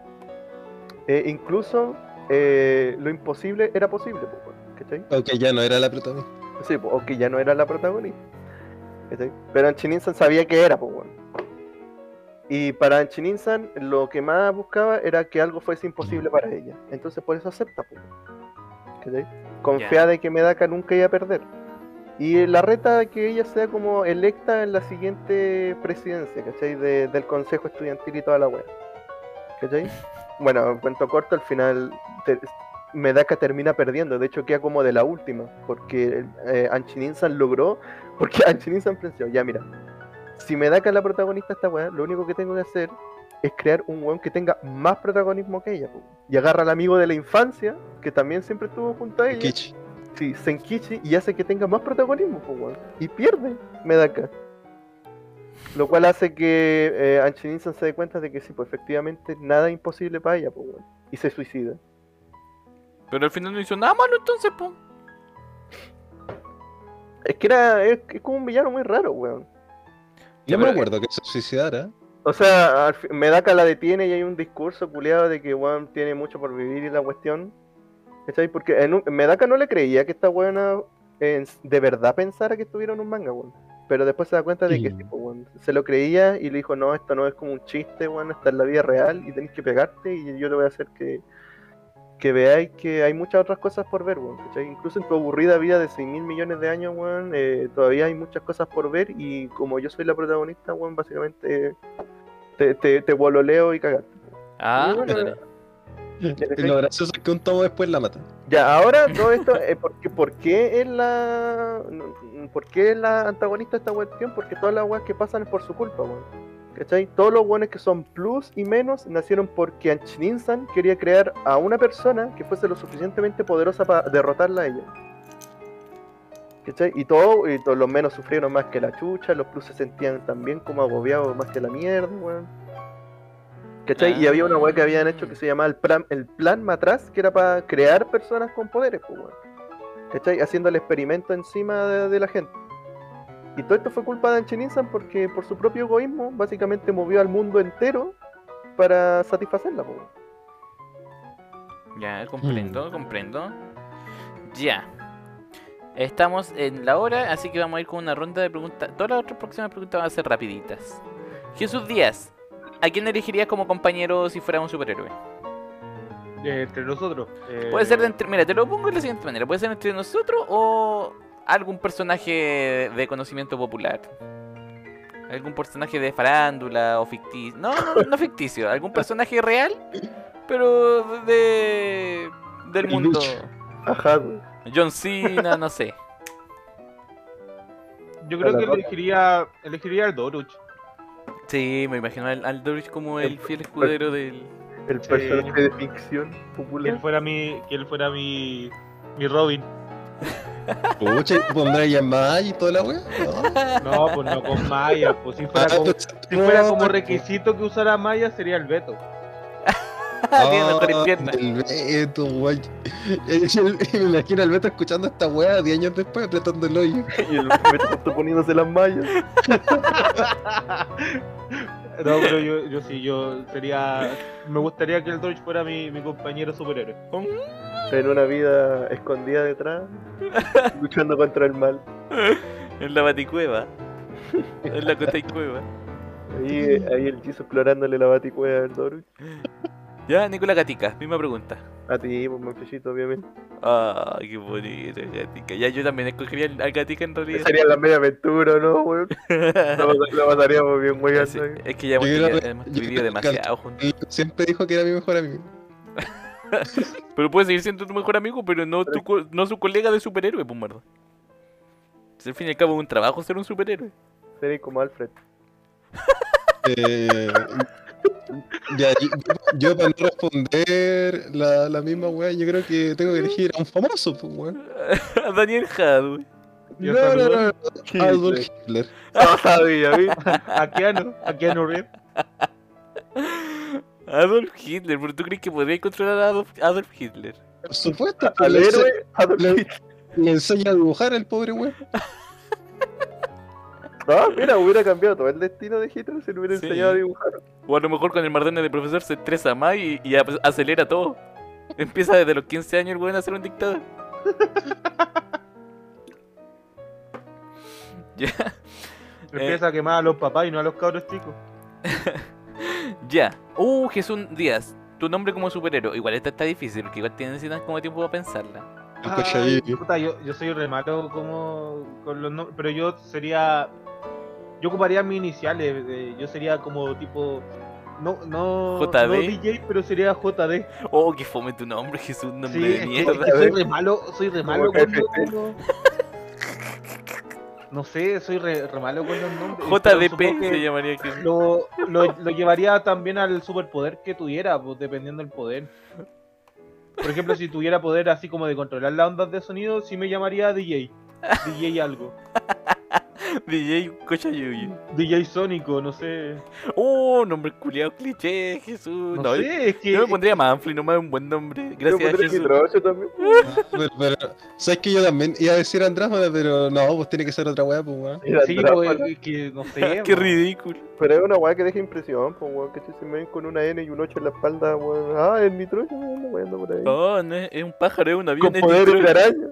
eh, incluso eh, lo imposible era posible, pues, ¿cachai? Aunque ya no era la protagonista. Sí, pues, o que ya no era la protagonista. ¿cachai? Pero Anchininsan sabía que era, pues bueno. Y para Anchininsan lo que más buscaba era que algo fuese imposible para ella. Entonces por eso acepta, pues. Ya. de que Medaka nunca iba a perder. Y la reta que ella sea como electa en la siguiente presidencia, ¿cachai? De- del consejo estudiantil y toda la wea. ¿Cachai? (laughs) Bueno, cuento corto, al final te- Medaka termina perdiendo, de hecho queda como de la última, porque eh, Anchininsan logró, porque Anchininsan pensó, ya mira, si Medaka es la protagonista esta weá, lo único que tengo que hacer es crear un weón que tenga más protagonismo que ella, y agarra al amigo de la infancia, que también siempre estuvo junto a ella, Kichi. sí, Senkichi, y hace que tenga más protagonismo, weón, y pierde Medaka. Lo cual hace que eh, Anchininsan se dé cuenta de que sí, pues efectivamente nada es imposible para ella, po, weón, y se suicida. Pero al final no hizo nada malo entonces, po. Es que era. Es, es como un villano muy raro, weón. Ya, No me pero- acuerdo que se suicidara. O sea, Medaka la detiene y hay un discurso culiado de que weón tiene mucho por vivir y la cuestión. ¿Cachai? Porque en un- Medaka no le creía que esta weona eh, de verdad pensara que estuviera en un manga, weón. Pero después se da cuenta de que sí, pues, weón. Se lo creía y le dijo, no, esto no es como un chiste, weón, esta es la vida real y tenés que pegarte y yo te voy a hacer que, que veáis que hay muchas otras cosas por ver, weón. ¿cachai? Incluso en tu aburrida vida de 6 mil millones de años, weón, eh, todavía hay muchas cosas por ver y como yo soy la protagonista, weón, básicamente te, te, te bololeo y cagaste. Ah, Y bueno, dale. Y lo gracioso es que un tomo después la mata. Ya, ahora (laughs) todo esto, eh, ¿por, qué, por qué es la por qué es la antagonista de esta cuestión? Porque todas las weas que pasan es por su culpa, weón. ¿Cachai? Todos los weones que son plus y menos nacieron porque Anchininsan quería crear a una persona que fuese lo suficientemente poderosa para derrotarla a ella. ¿Cachai? Y, todo, y todos los menos sufrieron más que la chucha, los plus se sentían también como agobiados más que la mierda, weón. ¿Cachai? Y había una weá que habían hecho que se llamaba el plan, el plan Matraz, que era para crear personas con poderes, pues, weón. ¿Cachai? Haciendo el experimento encima de, de la gente. Y todo esto fue culpa de Anchininsan porque por su propio egoísmo básicamente movió al mundo entero para satisfacerla, weón. Ya, comprendo, comprendo. Ya. Estamos en la hora, así que vamos a ir con una ronda de preguntas. Todas las otras próximas preguntas van a ser rapiditas. Jesús Díaz, ¿a quién elegirías como compañero si fuera un superhéroe? Eh, entre nosotros. eh, Puede ser de entre... Mira, te lo pongo de la siguiente manera. Puede ser entre nosotros o algún personaje de conocimiento popular. Algún personaje de farándula o ficticio. No, no, no ficticio. Algún personaje real, pero de... del mundo. Ajá, güey. John Cena, no sé. Yo creo que elegiría, elegiría al Doruch. Sí, me imagino al, al Dorich como el fiel escudero del... El Sí. personaje de ficción Que él popular. fuera mi, que él fuera mi, mi Robin. (laughs) Pucha, ¿y pondrá ya Maya y toda la wea? No. No, pues no con Maya. Pues si fuera Ah, como, pues, si fuera no, como requisito que usara Maya sería el Beto. Mejores piernas. El Beto, weón. (laughs) Me imagino al Beto escuchando esta weá 10 años después apretando el hoyo. (laughs) Y el Beto justo poniéndose las mallas. (laughs) No, pero yo, yo sí, yo sería. Me gustaría que el Dodge fuera mi, mi compañero superhéroe. En una vida escondida detrás, (laughs) luchando contra el mal. En la baticueva. En la cueva. Ahí, ahí el Jisoo explorándole la baticueva al Doru. Ya, Nicolás Gatica, misma pregunta. A ti, pues, Manfreshito, obviamente. Ay, qué bonito, Gatica. Ya, yo también escogería al Gatica en realidad. Sería la media aventura, ¿no, weón? (laughs) Lo, pasaríamos bien, weón. Sí, es que ya hemos, vivido demasiado juntos. Siempre dijo que era mi mejor amigo. (laughs) Pero puede seguir siendo tu mejor amigo, pero no, tu, no su colega de superhéroe, pues, merda. Si al fin y al cabo es un trabajo ser un superhéroe. Sería como Alfred. Eh, ya, yo, yo para no responder la, la misma weá, yo creo que tengo que elegir a un famoso, pues weón. (laughs) A Daniel Hadwe. No, no, no, no, Adolf Hitler. No sabía, ¿viste? (laughs) A Keanu, a Keanu Reeves. Adolf Hitler, pero tú crees que podría controlar a Adolf, Adolf Hitler. Por supuesto, pues, Al héroe, Adolf le- Hitler. le enseña a dibujar al pobre weón. Ah, mira, hubiera cambiado todo el destino de Hitler si le hubiera Sí. enseñado a dibujar. O a lo mejor con el Mardone de profesor se estresa más y, y acelera todo. Empieza desde los 15 años el weón a ser un dictador. (laughs) ya. Empieza a quemar a los papás y no a los cabros chicos. (laughs) Ya. Uh, Jesús Díaz. Tu nombre como superhéroe. Igual esta está difícil, porque igual tienes como tiempo para pensarla. Ay, cochadillo. puta, yo, yo soy re malo como con los nombres, pero yo sería. Yo ocuparía mis iniciales. eh, yo sería como tipo. No, no, JD. no DJ, pero sería JD. Oh, que fome tu nombre, Jesús, nombre Sí, de mierda. es que soy re (laughs) malo, soy re malo los nombres. No sé, soy re, re malo con los nombres. JDP se llamaría Jesús. Lo, lo, lo llevaría también al superpoder que tuviera, pues dependiendo del poder. Por ejemplo, si tuviera poder así como de controlar las ondas de sonido, sí me llamaría DJ. DJ algo. DJ Cochayuyo. DJ Sónico, no sé. Oh, nombre culiado cliché, Jesús. No, No, sé, es que. yo me pondría Manfly, nomás es un buen nombre. Gracias, pondré Jesús. También. (laughs) Pero, pero, ¿sabes que yo también iba a decir Andrómeda, pero no, pues tiene que ser otra weá, pues weón. Mira, Sí, pues, es que no sé. (laughs) Qué ridículo. Pero es una weá que deja impresión, pues weón, que si se me ven con una N y un 8 en la espalda, weón. Ah, es Nitrocho, weón, por ahí. Oh, no es, es un pájaro, es un avión. con nitro. de araña.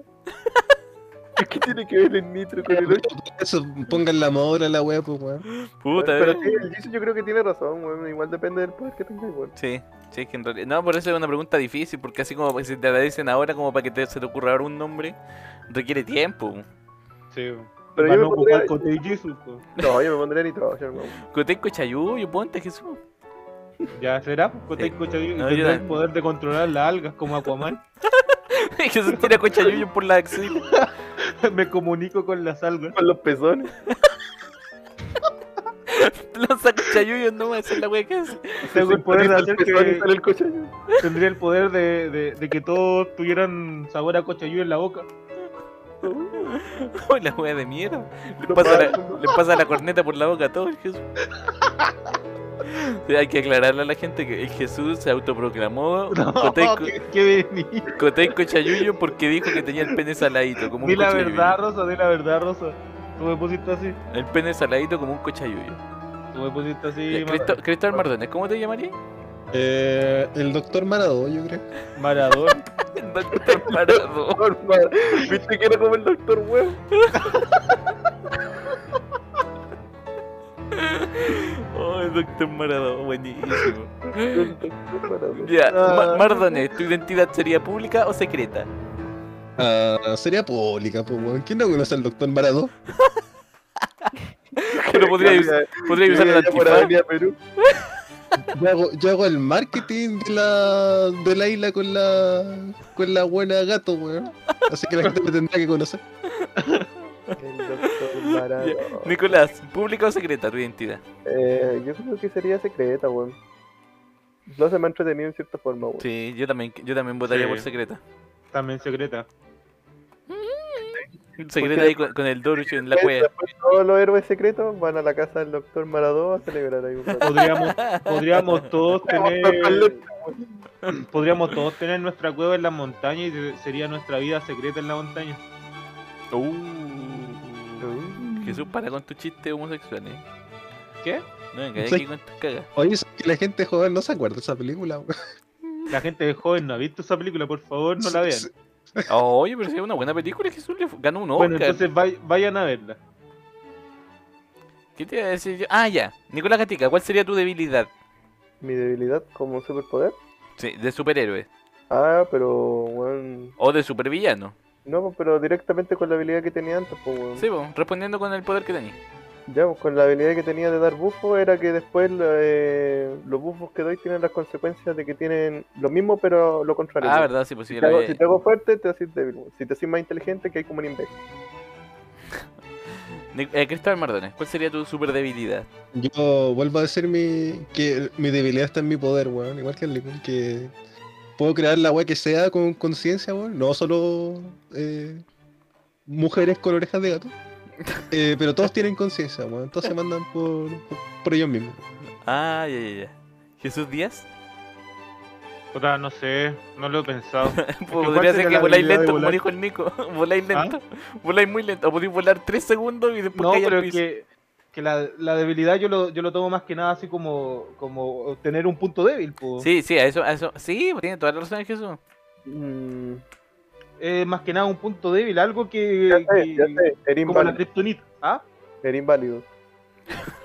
¿Qué tiene que ver el nitro con el 8? Eso, pongan la moda a la weá, pues weón. Puta, Pero eh. sí, el Jisoo yo creo que tiene razón, weón. Igual depende del poder que tenga, weón. Sí, sí, es que en realidad. No, por eso es una pregunta difícil, porque así como si te la dicen ahora, como para que te- se te ocurra ahora un nombre, requiere tiempo. Sí. Pero Para yo me no ocupar pondría... con DJ Jesus, pues. No, yo me pondría Nitrocho, weón. Coteco Chayuyo, ponte Jesús. Ya será, pues Sí. Cote Cochadillo, No, tendrá yo el poder de controlar las algas como Aquaman. (laughs) Jesús tira Cochayuyo por la axila. (laughs) Me comunico con las algas. Con los pezones. (laughs) Lanza Cochayuyo, no, esa es la wea que hace. Tengo el poder de hacer que sale el tendría el poder de, de, de que todos tuvieran sabor a cochayuyo en la boca. Oh, la wea de mierda. Le pasa, la, le pasa la corneta por la boca a todo el Jesús. Sí, hay que aclararle a la gente que el Jesús se autoproclamó (laughs) No, Coteco, Chayuyo porque dijo que tenía el pene saladito, como un Di la cochayuyo. verdad, Rosa, di la verdad, Rosa. Tú me pusiste así. El pene saladito como un cochayuyo. Tú me pusiste así. Cristo- Cristóbal Mardones, ¿cómo te llamarías? Eh, el doctor Maradó, yo creo. Maradona. (laughs) Doctor Maradona. (laughs) Normal. ¿Viste que era como el doctor huevo? (laughs) Oh, el Doctor Maradona, buenísimo. (laughs) El doctor Maradona. Ya, Ma- Ah. Mardones, ¿tu identidad sería pública o secreta? Ah, sería pública, pues weón. ¿Quién no conoce al doctor Maradó? (laughs) Pero podría, Que us- había- podría usar el antifaz. Perú. Yo hago, yo hago el marketing de la, de la isla con la, con la buena gato, weón. Así que la gente me tendrá que conocer. Maradona. (laughs) Nicolás, ¿pública o secreta tu identidad? Eh, yo creo que sería secreta, weón. No se me ha entretenido en cierta forma, weón. Sí, yo también, yo también votaría Sí. por secreta. También secreta. Un secreto ahí con, con el Doruch en la cueva. Todos los héroes secretos van a la casa del doctor Maradó a celebrar ahí un. Podríamos, podríamos todos (laughs) tener. (clears throat) Podríamos todos tener nuestra cueva en la montaña y se- sería nuestra vida secreta en la montaña. Uh. Jesús, para con tu chiste homosexual, eh. ¿Qué? No venga Sí. aquí con tus cagas. Oye, que la gente joven no se acuerda de esa película. La gente joven no ha visto esa película, por favor, no la vean. Oye, pero si es una buena película, Jesús le ganó un Oscar. Bueno, entonces vay- vayan a verla. ¿Qué te iba a decir yo? Ah, ya. Nicolás Gatica, ¿cuál sería tu debilidad? Mi debilidad como superpoder. Sí, de superhéroe. Ah, pero, weón. O de supervillano. No, pero directamente con la habilidad que tenía antes, pues, weón. Sí, pues, respondiendo con el poder que tenés. Ya, pues, con la habilidad que tenía de dar bufo era que después eh, los bufos que doy tienen las consecuencias de que tienen lo mismo, pero lo contrario. Ah, weón. verdad, sí, pues Si yo te, hago, si te hago fuerte, te haces débil. weón. Si te haces más inteligente, que hay como un imbécil. (laughs) Eh, Cristóbal Mardones, ¿cuál sería tu super debilidad? Yo vuelvo a decir mi, que mi debilidad está en mi poder, weón. Igual que el que puedo crear la weá que sea con conciencia, weón. No solo eh, mujeres con orejas de gato. Eh, pero todos tienen conciencia, weón. Todos se mandan por, por, por ellos mismos. Ah, ya, ya, ya. Jesús Díaz. Puta, no sé, no lo he pensado. (laughs) Podría ¿cuál ser que voláis lento, como dijo el Nico. (laughs) voláis ¿Ah? lento. Voláis muy lento. O podéis volar 3 segundos y después No, caer pero al piso. que, que la, la debilidad yo lo, yo lo tomo más que nada así como, como tener un punto débil. po. Sí, sí, a eso, a eso. Sí, pues tiene toda la razón Jesús. Mm, Es más que nada un punto débil, algo que. ya sé, que- ya sé. Era como la kriptonita. ¿Ah? Era inválido. (laughs)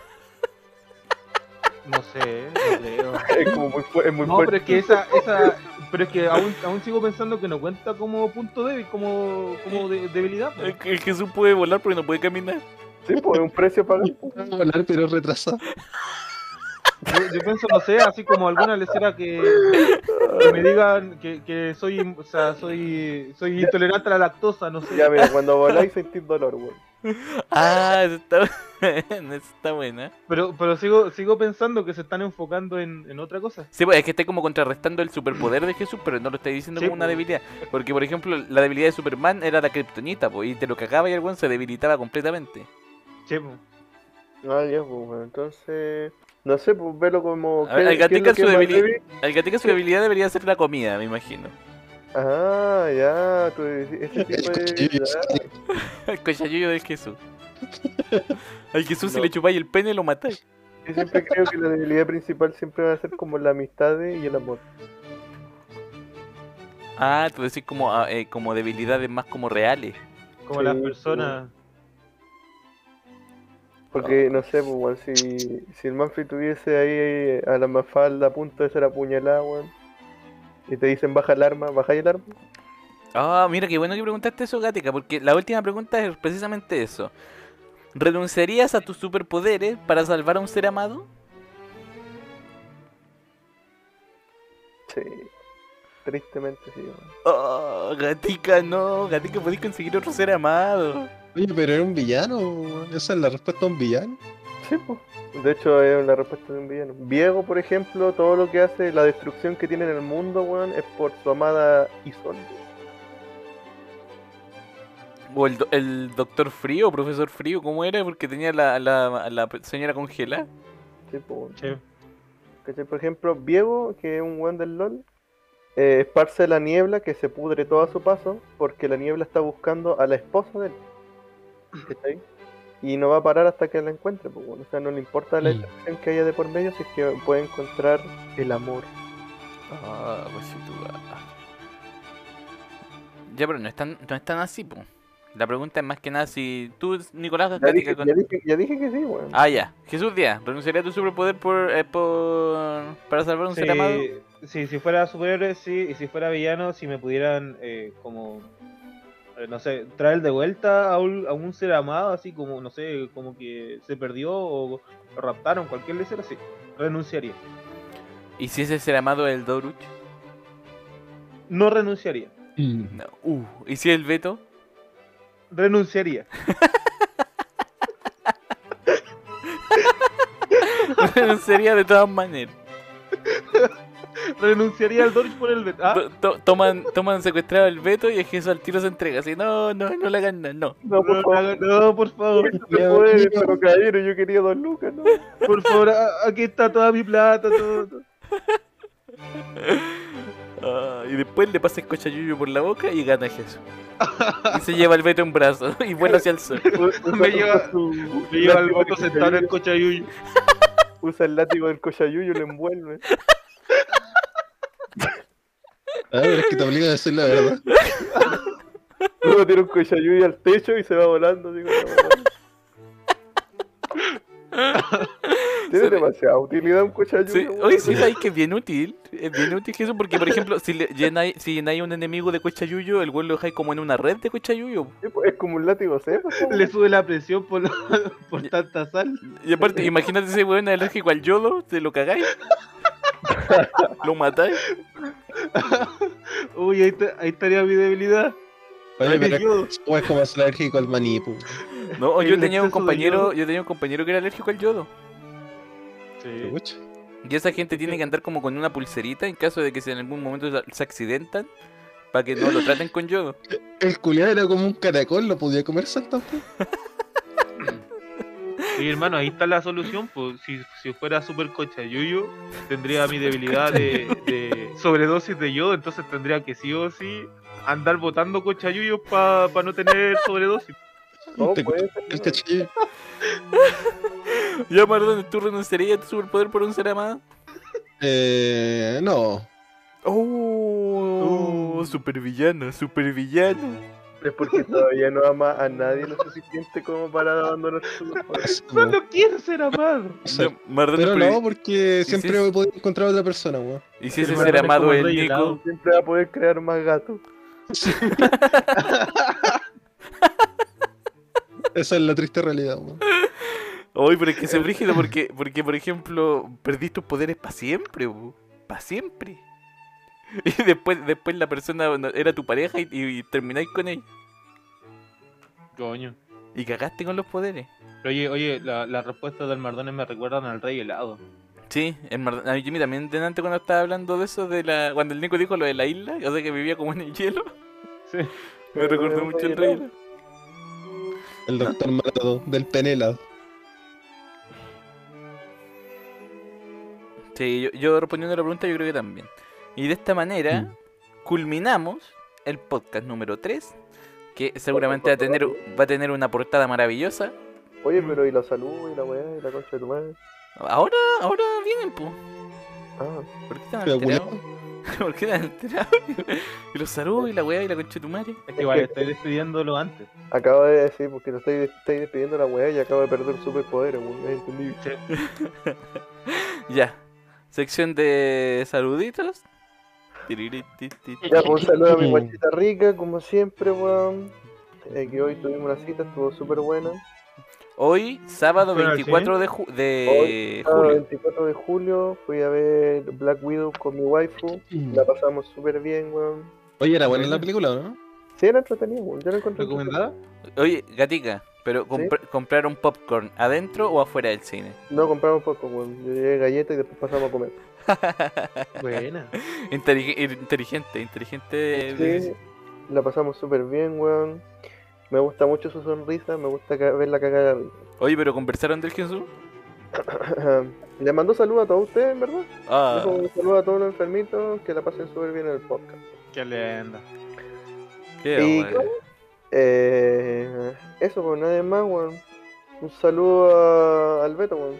No sé, no creo. (laughs) Es como muy, fu- es muy No, fuerte. pero es que esa, esa, pero es que aún, aún sigo pensando que no cuenta como punto débil, como, como de- debilidad. El, el Jesús puede volar porque no puede caminar. Sí, pues es un precio (laughs) a pagar. Puedo volar, pero retrasado. Yo, yo pienso, no sé, así como alguna lecera que, que me digan que, que soy, o sea, soy, soy intolerante a la lactosa, no sé. Ya, mira, cuando voláis sentís dolor, weón. Ah, eso está. (laughs) Eso está buena. Pero, pero sigo, sigo pensando que se están enfocando en, en otra cosa. Sí, pues es que está como contrarrestando el superpoder de Jesús, pero no lo estáis diciendo Sí, como una pues. debilidad. Porque, por ejemplo, la debilidad de Superman era la kriptonita, pues, y te lo cagaba y el weón se debilitaba completamente. Ah, ya, pues, bueno, entonces. No sé, pues verlo como. A ver, ¿qué- el qué es lo gatica que su? El gatica su debilidad debería ser la comida, me imagino. Ah, ya, tú, ese tipo de debilidad. (laughs) El cochayuyo del Jesús. (laughs) Al Jesús si No. le chupáis el pene lo matáis. Yo siempre creo que la debilidad principal siempre va a ser como la amistad y el amor. Ah, tú decís como, ah, eh, como debilidades más como reales. como Sí, las personas. Porque, no sé, pues, weón, si, si el Manfred tuviese ahí a la Mafalda a punto de ser apuñalada, weón, y te dicen baja el arma, bajáis el arma. Ah, mira, qué bueno que preguntaste eso, Gatica, porque la última pregunta es precisamente eso. ¿Renunciarías a tus superpoderes para salvar a un ser amado? Sí, tristemente sí, weón. Oh, Gatica, no. Gatica, podéis conseguir otro ser amado. Oye, pero era un villano. Esa es la respuesta a un villano. Sí, pues. De hecho, es la respuesta de un villano. Viego, por ejemplo, todo lo que hace, la destrucción que tiene en el mundo, weón, es por su amada Isolde. O el, do- el doctor frío, profesor frío, ¿cómo era? Porque tenía la, la, la señora congelada. Sí, pues. ¿Cachai? Por ejemplo, Viego, que es un weón del LOL, eh, esparce la niebla que se pudre todo a su paso porque la niebla está buscando a la esposa de él. ¿Cachai? Y no va a parar hasta que la encuentre, pues, bueno. O sea, no le importa la Mm. destrucción que haya de por medio, si es que puede encontrar el amor. Ah, pues sí, tú. ah. Ya, pero no es tan, no es tan así, po. La pregunta es más que nada si tú, Nicolás, Ya dije, con- ya dije- ya dije que sí, weón. Ah, ya. Jesús Díaz, ¿renunciaría a tu superpoder por, eh, por para salvar a un ser amado? Sí, sí, si fuera superhéroe, sí, y si fuera villano, si me pudieran, eh, como, no sé, traer de vuelta a un, a un ser amado, así como, no sé, como que se perdió o lo raptaron, cualquier lecera, sí, renunciaría. ¿Y si ese ser amado es el Doruch? No renunciaría, No. Uh, ¿y si es el Beto? renunciaría. (laughs) (laughs) Renunciaría de todas maneras. Renunciaría al Dodge por el Beto. Ah, To- to- toman, toman secuestrado al Beto y el Jesús al tiro se entrega. Así, no, no, no le hagan nada, no. No, por favor. no, por favor, No se puede, pero caballero, yo quería dos lucas, ¿no? por favor, a- aquí está toda mi plata, todo. todo. (laughs) Ah, y después le pasa el cochayuyo por la boca y gana Jesús. Y se lleva el Beto en brazos (laughs) y vuela hacia el sol. (laughs) Me lleva- Me lleva el voto sentado en el cochayuyo. Usa el látigo del cochayuyo y lo envuelve. Ah, pero es que te obliga a decir la verdad. Luego tira un cochayuyo al techo y se va volando. Así como... (laughs) Tiene demasiada utilidad un. Sí, weón. hoy sí sabéis que es bien útil. Es bien útil Jesús porque, por ejemplo, si le llenáis, si llenáis un enemigo de cochayuyo, el güey lo dejáis como en una red de cochayuyo. Sí, pues, Es como un látigo seco. (laughs) Le sube la presión por, (laughs) por tanta sal. Y aparte, imagínate ese weón alérgico al yodo, te lo cagáis. (laughs) lo matáis. Uy, ahí, está- ahí estaría mi debilidad. Oye, pero yo- ¿cómo es como es alérgico al maní? No, yo tenía un de compañero, yo tenía un compañero que era alérgico al yodo. Sí. Y esa gente tiene que andar como con una pulserita en caso de que si en algún momento se- accidentan, para que no lo traten con yodo. (laughs) El culiado era como un caracol, lo podía comer Santa Fe. (laughs) Sí, hermano, ahí está la solución. Pues, si, si fuera super cochayuyo, tendría mi debilidad de, de sobredosis de yodo, entonces tendría que sí o sí andar botando cochayuyos para no tener sobredosis. No, Te puede ser, no. Ya, Mardón, ¿tú renunciarías a tu superpoder por un ser amado? Eh, no. Oh, supervillano, supervillano. Es porque todavía no ama a nadie lo suficiente como para abandonar su superpoder. Solo quiero ser amado. Pero no, porque ¿Y siempre si- me podía encontrar a otra persona, weón. ¿Y si ese ser amado es el Nico? Siempre va a poder crear más gatos. (laughs) Esa es la triste realidad, weón. Oye, pero es que es (laughs) brígido porque, porque, por ejemplo, perdís tus poderes para siempre, para siempre. (laughs) Y después, después la persona era tu pareja y, y termináis con ella. Coño. Y cagaste con los poderes. Pero Oye, oye, la- las respuestas del Mardones me recuerdan al rey helado. Sí, el Mar- a Jimmy también delante cuando estaba hablando de eso, de la cuando el Nico dijo lo de la isla, o sea que vivía como en el hielo. (laughs) Sí. Me recordó mucho el rey. El doctor Maratón del penelado. Sí, yo, yo respondiendo a la pregunta, yo creo que también. Y de esta manera Mm. culminamos el podcast número 3, que seguramente va a tener, va a tener una portada maravillosa. Oye, pero y la salud y la weá y la concha de tu madre. Ahora, ahora vienen, po. Ah, ¿Por qué están alterados? (laughs) ¿Por qué están alterados? (laughs) Y los saludos y la weá y la concha de tu madre. Es que igual estoy despidiéndolo antes. acabo de decir, porque lo estoy, estoy despidiendo la weá y acabo de perder superpoderes, weón. ¿me entendí? (laughs) Ya. Sección de saluditos. Ya, pues un saludo a mi guachita rica, como siempre, weón. Eh, que hoy tuvimos una cita, estuvo súper buena. Hoy, sábado Bueno, 24 de, ju- de Hoy, sábado julio. 24 de julio, fui a ver Black Widow con mi waifu. La pasamos súper bien, weón. Oye, era buena la película, ¿no? Sí, era entretenido, weón. Yo la encontré ¿Recomendada? Oye, gatica, pero compr- ¿compraron popcorn adentro o afuera del cine? No compramos poco, weón. Yo llegué galletas y después pasamos a comer. (laughs) Buena. Intelig- inteligente, inteligente. Sí, la pasamos súper bien, weón. Me gusta mucho su sonrisa, me gusta verla cagar de risa. Oye, pero conversaron del Jesús. (clears throat) Le mandó saludos a todos ustedes, ¿verdad? Ah, Dijo un saludo a todos los enfermitos, que la pasen súper bien en el podcast. Qué lenda. qué y bueno. Eh, eso, pues nada más, weón. Un saludo a, al Beto, weón.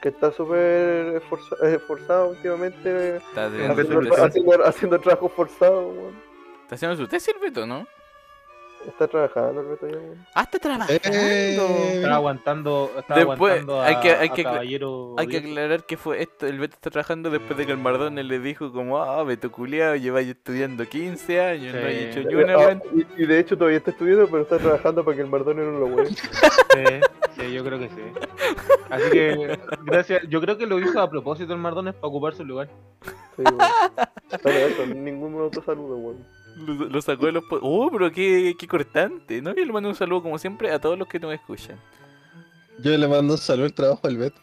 Que está súper esforza- eh, esforzado últimamente. Está haciendo, haciendo, haciendo trabajo forzado, weón. Está haciendo su tesis, el Beto, ¿no? Está trabajando ya, weón. Ah, está trabajando. Eh, Estaba aguantando, estaba Después, aguantando a, hay que- hay a que- Caballero. Hay que aclarar que fue esto, el Beto está trabajando después de que el Mardone le dijo como, ah, Beto culiao, lleváis estudiando 15 años, no Sí. hay hecho ni una, Ah, y, y de hecho todavía está estudiando, pero está trabajando para que el Mardone no lo weón. Sí, Sí, sí, yo creo que sí. Así que, gracias. Yo creo que lo hizo a propósito el Mardones para ocupar su lugar. weón. Bueno, eso, ningún otro saludo, weón. Lo, lo sacó de los... po- Oh, pero qué, qué cortante, ¿no? Y le mando un saludo como siempre a todos los que nos escuchan. Yo le mando un saludo al trabajo al Beto.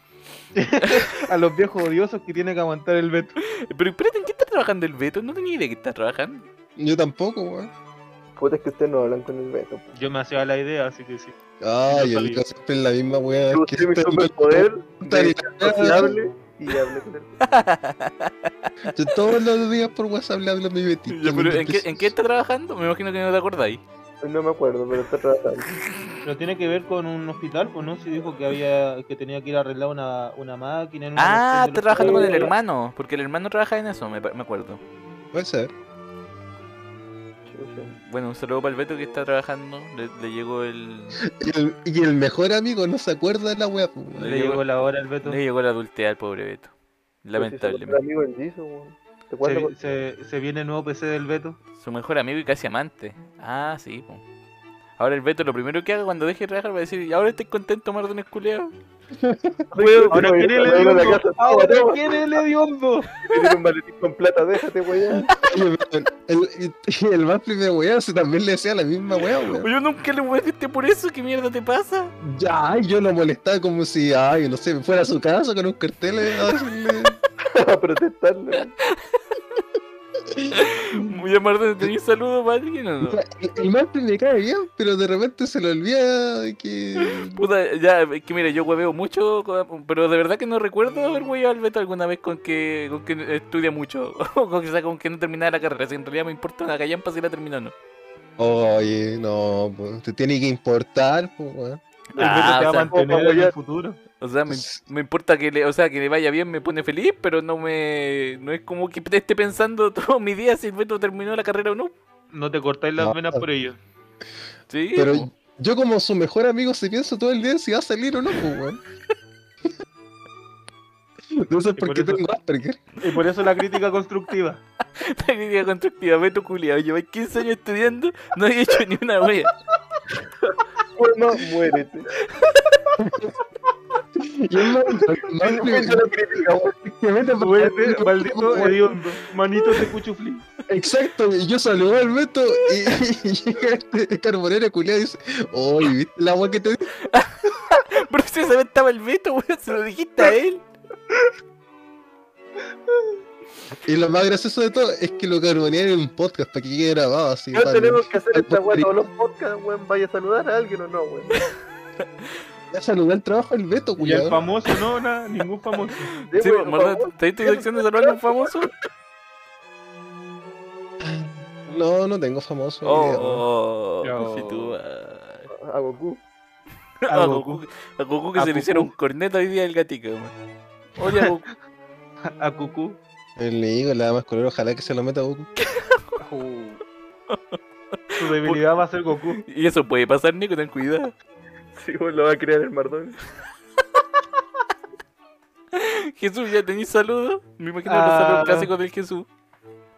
(laughs) A los viejos odiosos que tiene que aguantar el Beto. Pero espérate, ¿en qué está trabajando el Beto? No tenía idea que está trabajando. Yo tampoco, weón. Puta, es que ustedes no hablan con el Beto. Yo me hacía la idea, así que sí. Ay, Yo el siempre es la misma weá. Yo que mi superpoder puta de y hablé con él. (laughs) Yo todos los días por WhatsApp le hablo a mi Betito. Ya, pero ¿en qué, ¿En qué está trabajando? Me imagino que no te acordáis. No me acuerdo, pero está trabajando. Pero tiene que ver con un hospital, pues no, si dijo que había que tenía que ir a arreglar una, una máquina en una Ah, está trabajando con el hermano. Porque el hermano trabaja en eso, me acuerdo. Puede ser. Bueno, un saludo para el Beto que está trabajando. Le, le llegó el. Y el, y el mejor amigo no se acuerda de la weá, pues. Le llegó la hora al Beto. Le llegó la adultez al pobre Beto. Lamentablemente. se viene el nuevo PC del Beto. Su mejor amigo y casi amante. Ah, sí, po. Ahora el Beto lo primero que haga cuando deje de trabajar va a decir, "¿Y ahora estoy contento, Mardones culiao. (laughs) Ahora quién es el hediondo. Ahora quién es el hediondo. Tiene un maletín con plata, déjate, weón, (laughs) el, el más de weá, se también le decía la misma weá, weón. Yo nunca le voy a decirte por eso, ¿qué mierda te pasa? Ya, yo lo molestaba como si, ay, no sé, fuera a su casa con un cartel eh, a decirle. (laughs) A protestarle. Voy a Mardones, ¿tenéis saludos para alguien o no? El, el me cae bien, pero de repente se le olvida que. Puta, ya, es que mira, yo hueveo mucho, pero de verdad que no recuerdo haber hueveado al Beto alguna vez con que, con que estudia mucho, (laughs) o con que, o sea, con que no terminaba la carrera, si en realidad me importa una callampa si la terminó o no. Oye, no, pues, te tiene que importar, pues, weón. El Ah, Beto te va o a sea, mantener en el futuro. O sea, me, me importa que le, o sea, que le vaya bien, me pone feliz, pero no me, no es como que esté pensando (laughs) todo mi día si el Beto terminó la carrera o no. No te cortáis las No. venas por ello. Sí, Pero po. yo, como su mejor amigo, se pienso todo el día si va a salir o no, pues, weón. No sé por qué eso- tengo Asperger. Y por eso la crítica constructiva. (laughs) la crítica constructiva, Beto culiado, lleváis 15 años estudiando, no he hecho ni una wea. (laughs) Bueno, muérete. Y es más, más Escucha la crítica, weón. que vete pa- Muérete, maldito hediondo. Manitos de cuchuflí. Exacto, y yo saludo al Beto y, (laughs) y llega este carbonero culiado y dice, oye, ¿viste la agua que te di? (laughs) Pero si vez estaba el Beto, weón, se lo dijiste a él. Y lo más gracioso de todo es que lo carbonearon en un podcast para que quede grabado así. No tenemos que hacer esta weón todos los podcasts, weón. Vaya a saludar a alguien o no, weón. (laughs) Ya saludó el trabajo del Beto, Y el culiado. famoso, no, nada, ningún famoso. Sí, Sí, por favor. ¿te diste tu sección de saludar a un famoso? No, no tengo famoso. Oh, Ya. oh, si tú, A Goku. a, Goku, Goku. a Goku que A se le Goku. hicieron un corneta hoy día el gatito, weón. Oye, a Goku. (laughs) A Cucú. El Nico, la más color, ojalá que se lo meta a Goku. (laughs) Su debilidad va a ser Goku. Y eso puede pasar, Nico, ten cuidado. Sí, weón, lo va a crear el Mardón. (laughs) Jesús, ¿ya tenéis saludos? Me imagino los Ah. saludos clásicos del Jesús.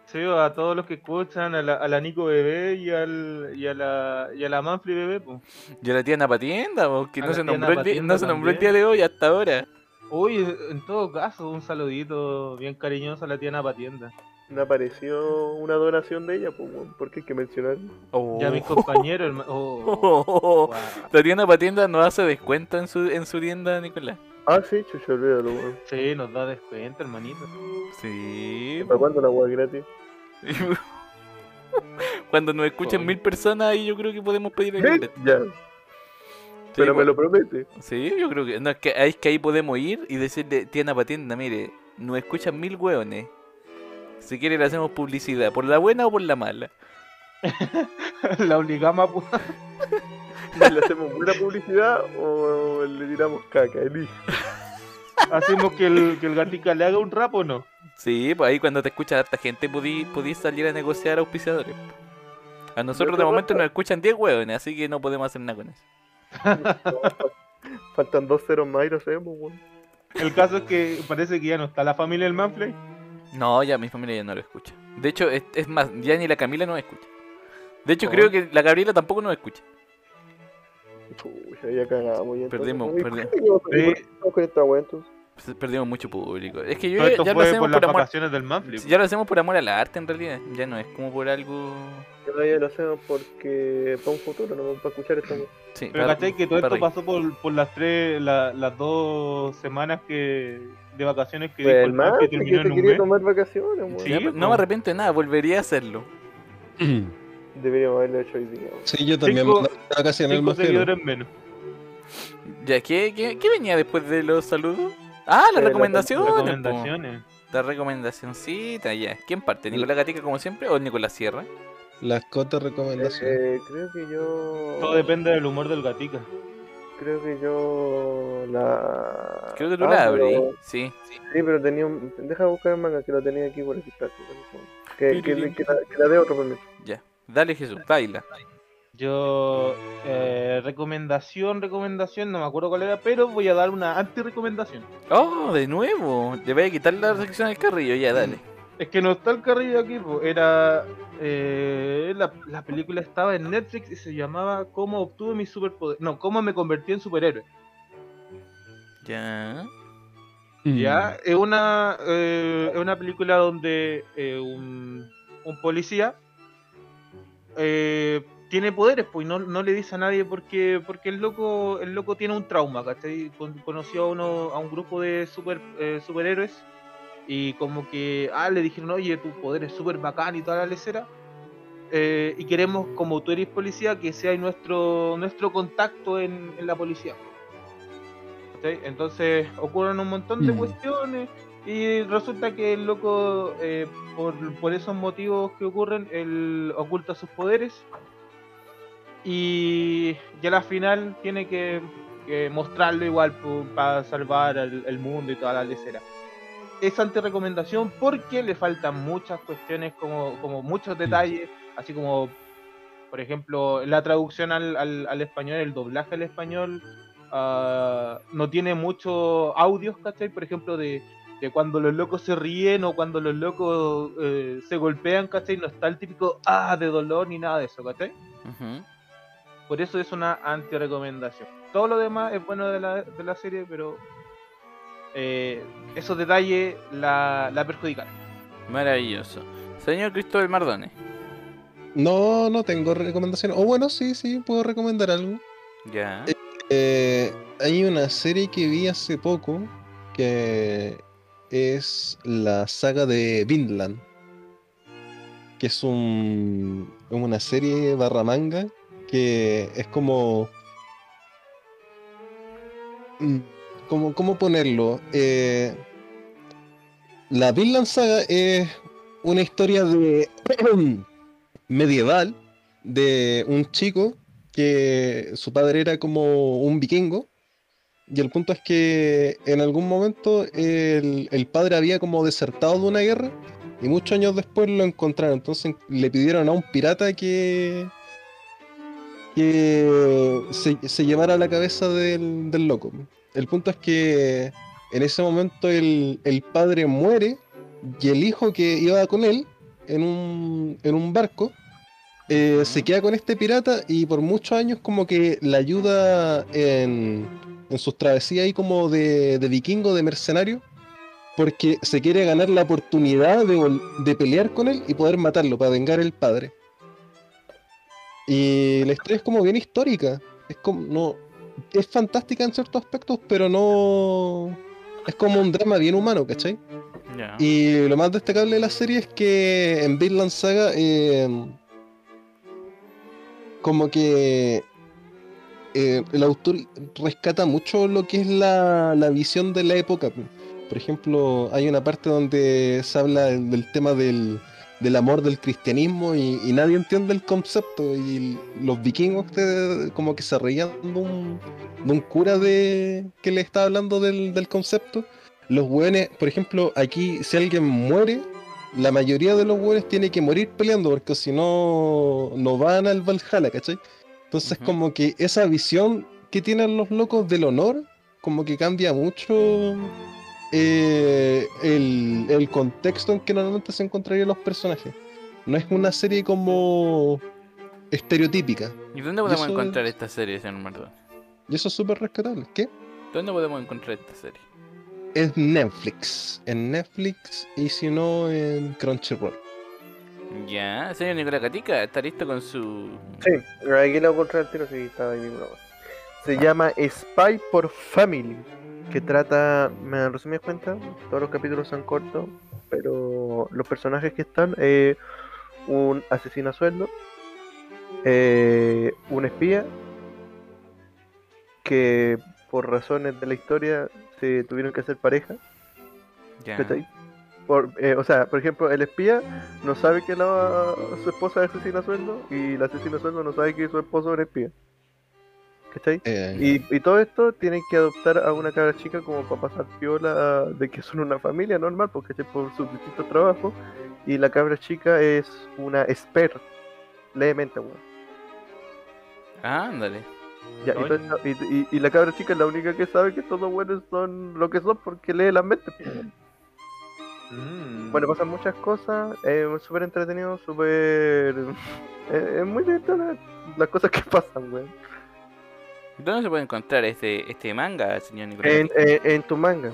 Sí, a todos los que escuchan, a la, a la Nico Bebé y, al, y, a la, y a la Manfly Bebé. Pues. Y a la tía Napatienda, po, que A no se, nombró el, Napatienda no se nombró el día de hoy hasta ahora. Uy, en todo caso, un saludito bien cariñoso a la tía Napatienda. No apareció una donación de ella, pues, weón. ¿Por qué hay que mencionarlo? Oh. Ya mis compañeros, herma- oh, (laughs) Oh, oh, oh. La tía Napatienda no hace descuento en su, en su tienda, Nicolás. Ah, sí, chucho, olvídalo, weón. Sí, nos da descuento, hermanito. Sí. ¿Para cuándo la weá gratis? (laughs) Cuando nos escuchen Oye. mil personas, ahí yo creo que podemos pedir el ¿Eh? Ya, Sí, pero me pues. lo promete. Sí, yo creo que. No, es que, es que ahí podemos ir y decirle, tía Napatienda, mire, nos escuchan mil hueones. Si quiere le hacemos publicidad, por la buena o por la mala. (laughs) la obligamos a... pu- (laughs) ¿Le hacemos buena publicidad o le tiramos caca? (laughs) Hacemos que el, que el gatica le haga un rap o no. Sí, pues ahí cuando te escucha harta gente podí, podí salir a negociar auspiciadores. A nosotros de momento nos escuchan 10 hueones, así que no podemos hacer nada con eso. Faltan dos ceros más y lo hacemos, weón. El caso es que parece que ya no está la familia del Manfly. No, ya mi familia ya no lo escucha. De hecho, es, es más, ya ni la Camila nos escucha. De hecho, Oh. creo que la Gabriela tampoco nos escucha. Pucha, ya cagamos. Ya Perdimos, perdimos. ¿Y por qué Sí. Se- perdimos mucho público. Es que yo ya, esto ya lo fue hacemos por por, las amor. vacaciones del Manflip. Ya lo hacemos por amor al arte en realidad. Ya no es como por algo. Todavía lo hacemos porque para un futuro, no para escuchar esto. Sí, Pero para- cachai que todo esto reír. pasó por, por las tres, la- las dos semanas que de vacaciones que Pues dijo el que que terminó se en un quería mes. tomar vacaciones. Sí, Ya, po. no me arrepiento de nada, volvería a hacerlo. (clears throat) Deberíamos haberlo hecho hoy día. Sí, yo también Cinco- vacaciones Cinco seguidores menos. Ya, ¿qué, qué, qué venía después de los saludos? Ah, las Eh, las recomendaciones. Recomendaciones. La recomendacioncita, ya. ¿Quién parte? ¿Nicolás Gatica como siempre o Nicolás Sierra? Las cotas recomendaciones. Eh, creo que yo. Todo depende del humor del gatica. Creo que yo. La. Creo que tú Ah, la abrí. pero- Sí. Sí, pero tenía un. Deja buscar el manga que lo tenía aquí por aquí. segundo. Que, que, que, la, que la dé otro permiso. Ya. Dale Jesús, baila. Yo, eh, recomendación, recomendación, no me acuerdo cuál era, pero voy a dar una anti-recomendación. Oh, de nuevo. Le voy a quitar la sección del carrillo, ya, dale. Es que no está el carrillo aquí, po. era. eh, la, la película estaba en Netflix y se llamaba ¿Cómo obtuve mi superpoder? No, ¿Cómo me convertí en superhéroe? Ya. Ya, es una, eh, es una película donde eh, un, un policía eh, tiene poderes, pues y no, no le dice a nadie porque, porque el loco, el loco tiene un trauma, ¿cachai? Con- conoció a uno, a un grupo de super, eh, superhéroes y como que ah, le dijeron, oye, tu poder es súper bacán y toda la lecera. eh, y queremos, como tú eres policía, que sea nuestro, nuestro contacto en, en la policía. Entonces ocurren un montón de Mm. cuestiones y resulta que el loco, eh, por, por esos motivos que ocurren, él oculta sus poderes y ya la final tiene que, mostrarlo igual para salvar el, mundo y toda la lecera. Es ante recomendación porque le faltan muchas cuestiones, como, muchos detalles, así como, por ejemplo, la traducción al, español, el doblaje al español, ah, no tiene muchos audios, ¿cachai? Por ejemplo, de, cuando los locos se ríen o cuando los locos eh, se golpean, ¿cachai? No está el típico ah de dolor ni nada de eso, ¿cachai? Ujú. Por eso es una anti-recomendación. Todo lo demás es bueno de la, de la serie, pero eh, esos detalles la, la perjudican. Maravilloso. Señor Cristóbal Mardone. No, no tengo recomendaciones. O bueno, sí, sí, puedo recomendar algo. Ya. Eh, hay una serie que vi hace poco que es la saga de Vinland. Que es un, una serie barra manga que es como. Mm, como ¿Cómo ponerlo? Eh, la Vinland Saga es una historia de (clears throat) medieval de un chico que su padre era como un vikingo. Y el punto es que en algún momento el, el padre había como desertado de una guerra y muchos años después lo encontraron. Entonces le pidieron a un pirata que, que se, se llevara la cabeza del, del loco. El punto es que en ese momento el, el padre muere y el hijo que iba con él en un, en un barco eh, se queda con este pirata y por muchos años como que le ayuda en, en sus travesías ahí como de, de vikingo, de mercenario, porque se quiere ganar la oportunidad de, de pelear con él y poder matarlo para vengar el padre. Y la historia es como bien histórica, es como no es fantástica en ciertos aspectos, pero no es como un drama bien humano, ¿cachai? Ya. Y lo más destacable de la serie es que en Vinland Saga eh, como que eh, el autor rescata mucho lo que es la, la visión de la época. po. Por ejemplo, hay una parte donde se habla del, del tema del, del amor del cristianismo y, y nadie entiende el concepto. Y los vikingos te- como que se reían de un, de un cura de, que le estaba hablando del, del concepto. Los hueones, por ejemplo, aquí si alguien muere, la mayoría de los hueones tiene que morir peleando porque si no, no van al Valhalla, ¿cachai? Entonces como que esa visión que tienen los locos del honor, como que cambia mucho eh, el, el contexto en que normalmente se encontrarían los personajes. No es una serie como estereotípica. ¿Y dónde podemos eso encontrar es- esta serie, señor Mardone? Y eso es súper rescatable. ¿Qué? ¿Dónde podemos encontrar esta serie? es Netflix. En Netflix y si no en Crunchyroll. Ya, señor Nicolás Gatica, está listo con su. Sí, aquí lo encontré al tiro, sí, estaba ahí mismo. Se llama Spy por Family, que trata, me resumidas cuenta, todos los capítulos son cortos, pero los personajes que están, eh, un asesino a sueldo, eh, un espía, que por razones de la historia se tuvieron que hacer pareja. ¿cachai? Por, eh, o sea, por ejemplo, el espía no sabe que la, su esposa es asesina a sueldo y el asesino a sueldo no sabe que su esposo es un espía. ¿Cachai? Eh, Y, y todo esto tienen que adoptar a una cabra chica como para pasar piola de que son una familia normal, porque por sus distintos trabajos. Y la cabra chica es una esper, levemente, weón. Ah, ándale. Ya, y, Ay. todo esto- y, y- y la cabra chica es la única que sabe que todos los buenos son lo que son porque lee las mentes. pues. Mm. Bueno, pasan muchas cosas, es súper entretenido, súper... (laughs) Es, muy la- las cosas que (laughs) pasan, weón. ¿Dónde se puede encontrar este, este manga, señor Nicolás? En, en, en tu manga,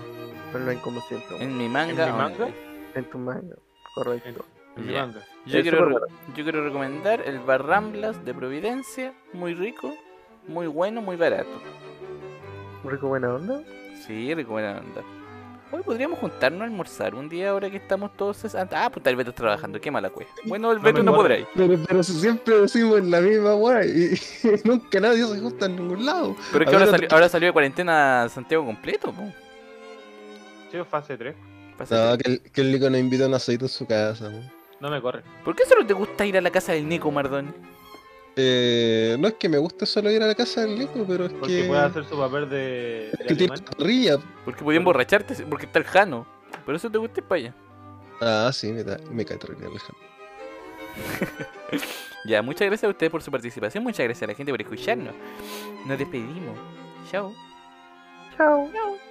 online como siempre, weón. En mi manga. ¿En mi manga? En tu manga, correcto. En mi manga. Yo quiero, yo quiero recomendar el Bar Ramblas de Providencia, muy rico, muy bueno, muy barato. Rico buena onda. Sí, rico, buena onda. Hoy podríamos juntarnos a almorzar un día ahora que estamos todos. ces- Ah, pues tal vez estás trabajando, qué mala cueva. Bueno, el Beto no podrá ir. pero, pero si siempre decimos la misma weá y, (laughs) y nunca nadie se junta en ningún lado. Pero es que ahora ver, salió, ahora salió de cuarentena Santiago completo, po. Sí, fase 3. Pasa No, que- que el, que el Nico nos invita a un asadito en su casa. weón. No me corre. ¿Por qué solo te gusta ir a la casa del Nico Mardoni? Eh, no es que me guste solo ir a la casa del Nico, pero es Porque que. puede hacer su papel de, es de que tiene parrilla. Porque podía emborracharte, porque está el Jano. Por eso te gusta ir para allá. Ah, sí, me, da, me cae terrible Alejandro. (laughs) Ya, muchas gracias a ustedes por su participación. Muchas gracias a la gente por escucharnos. Nos despedimos. Chao. Chao. Chao.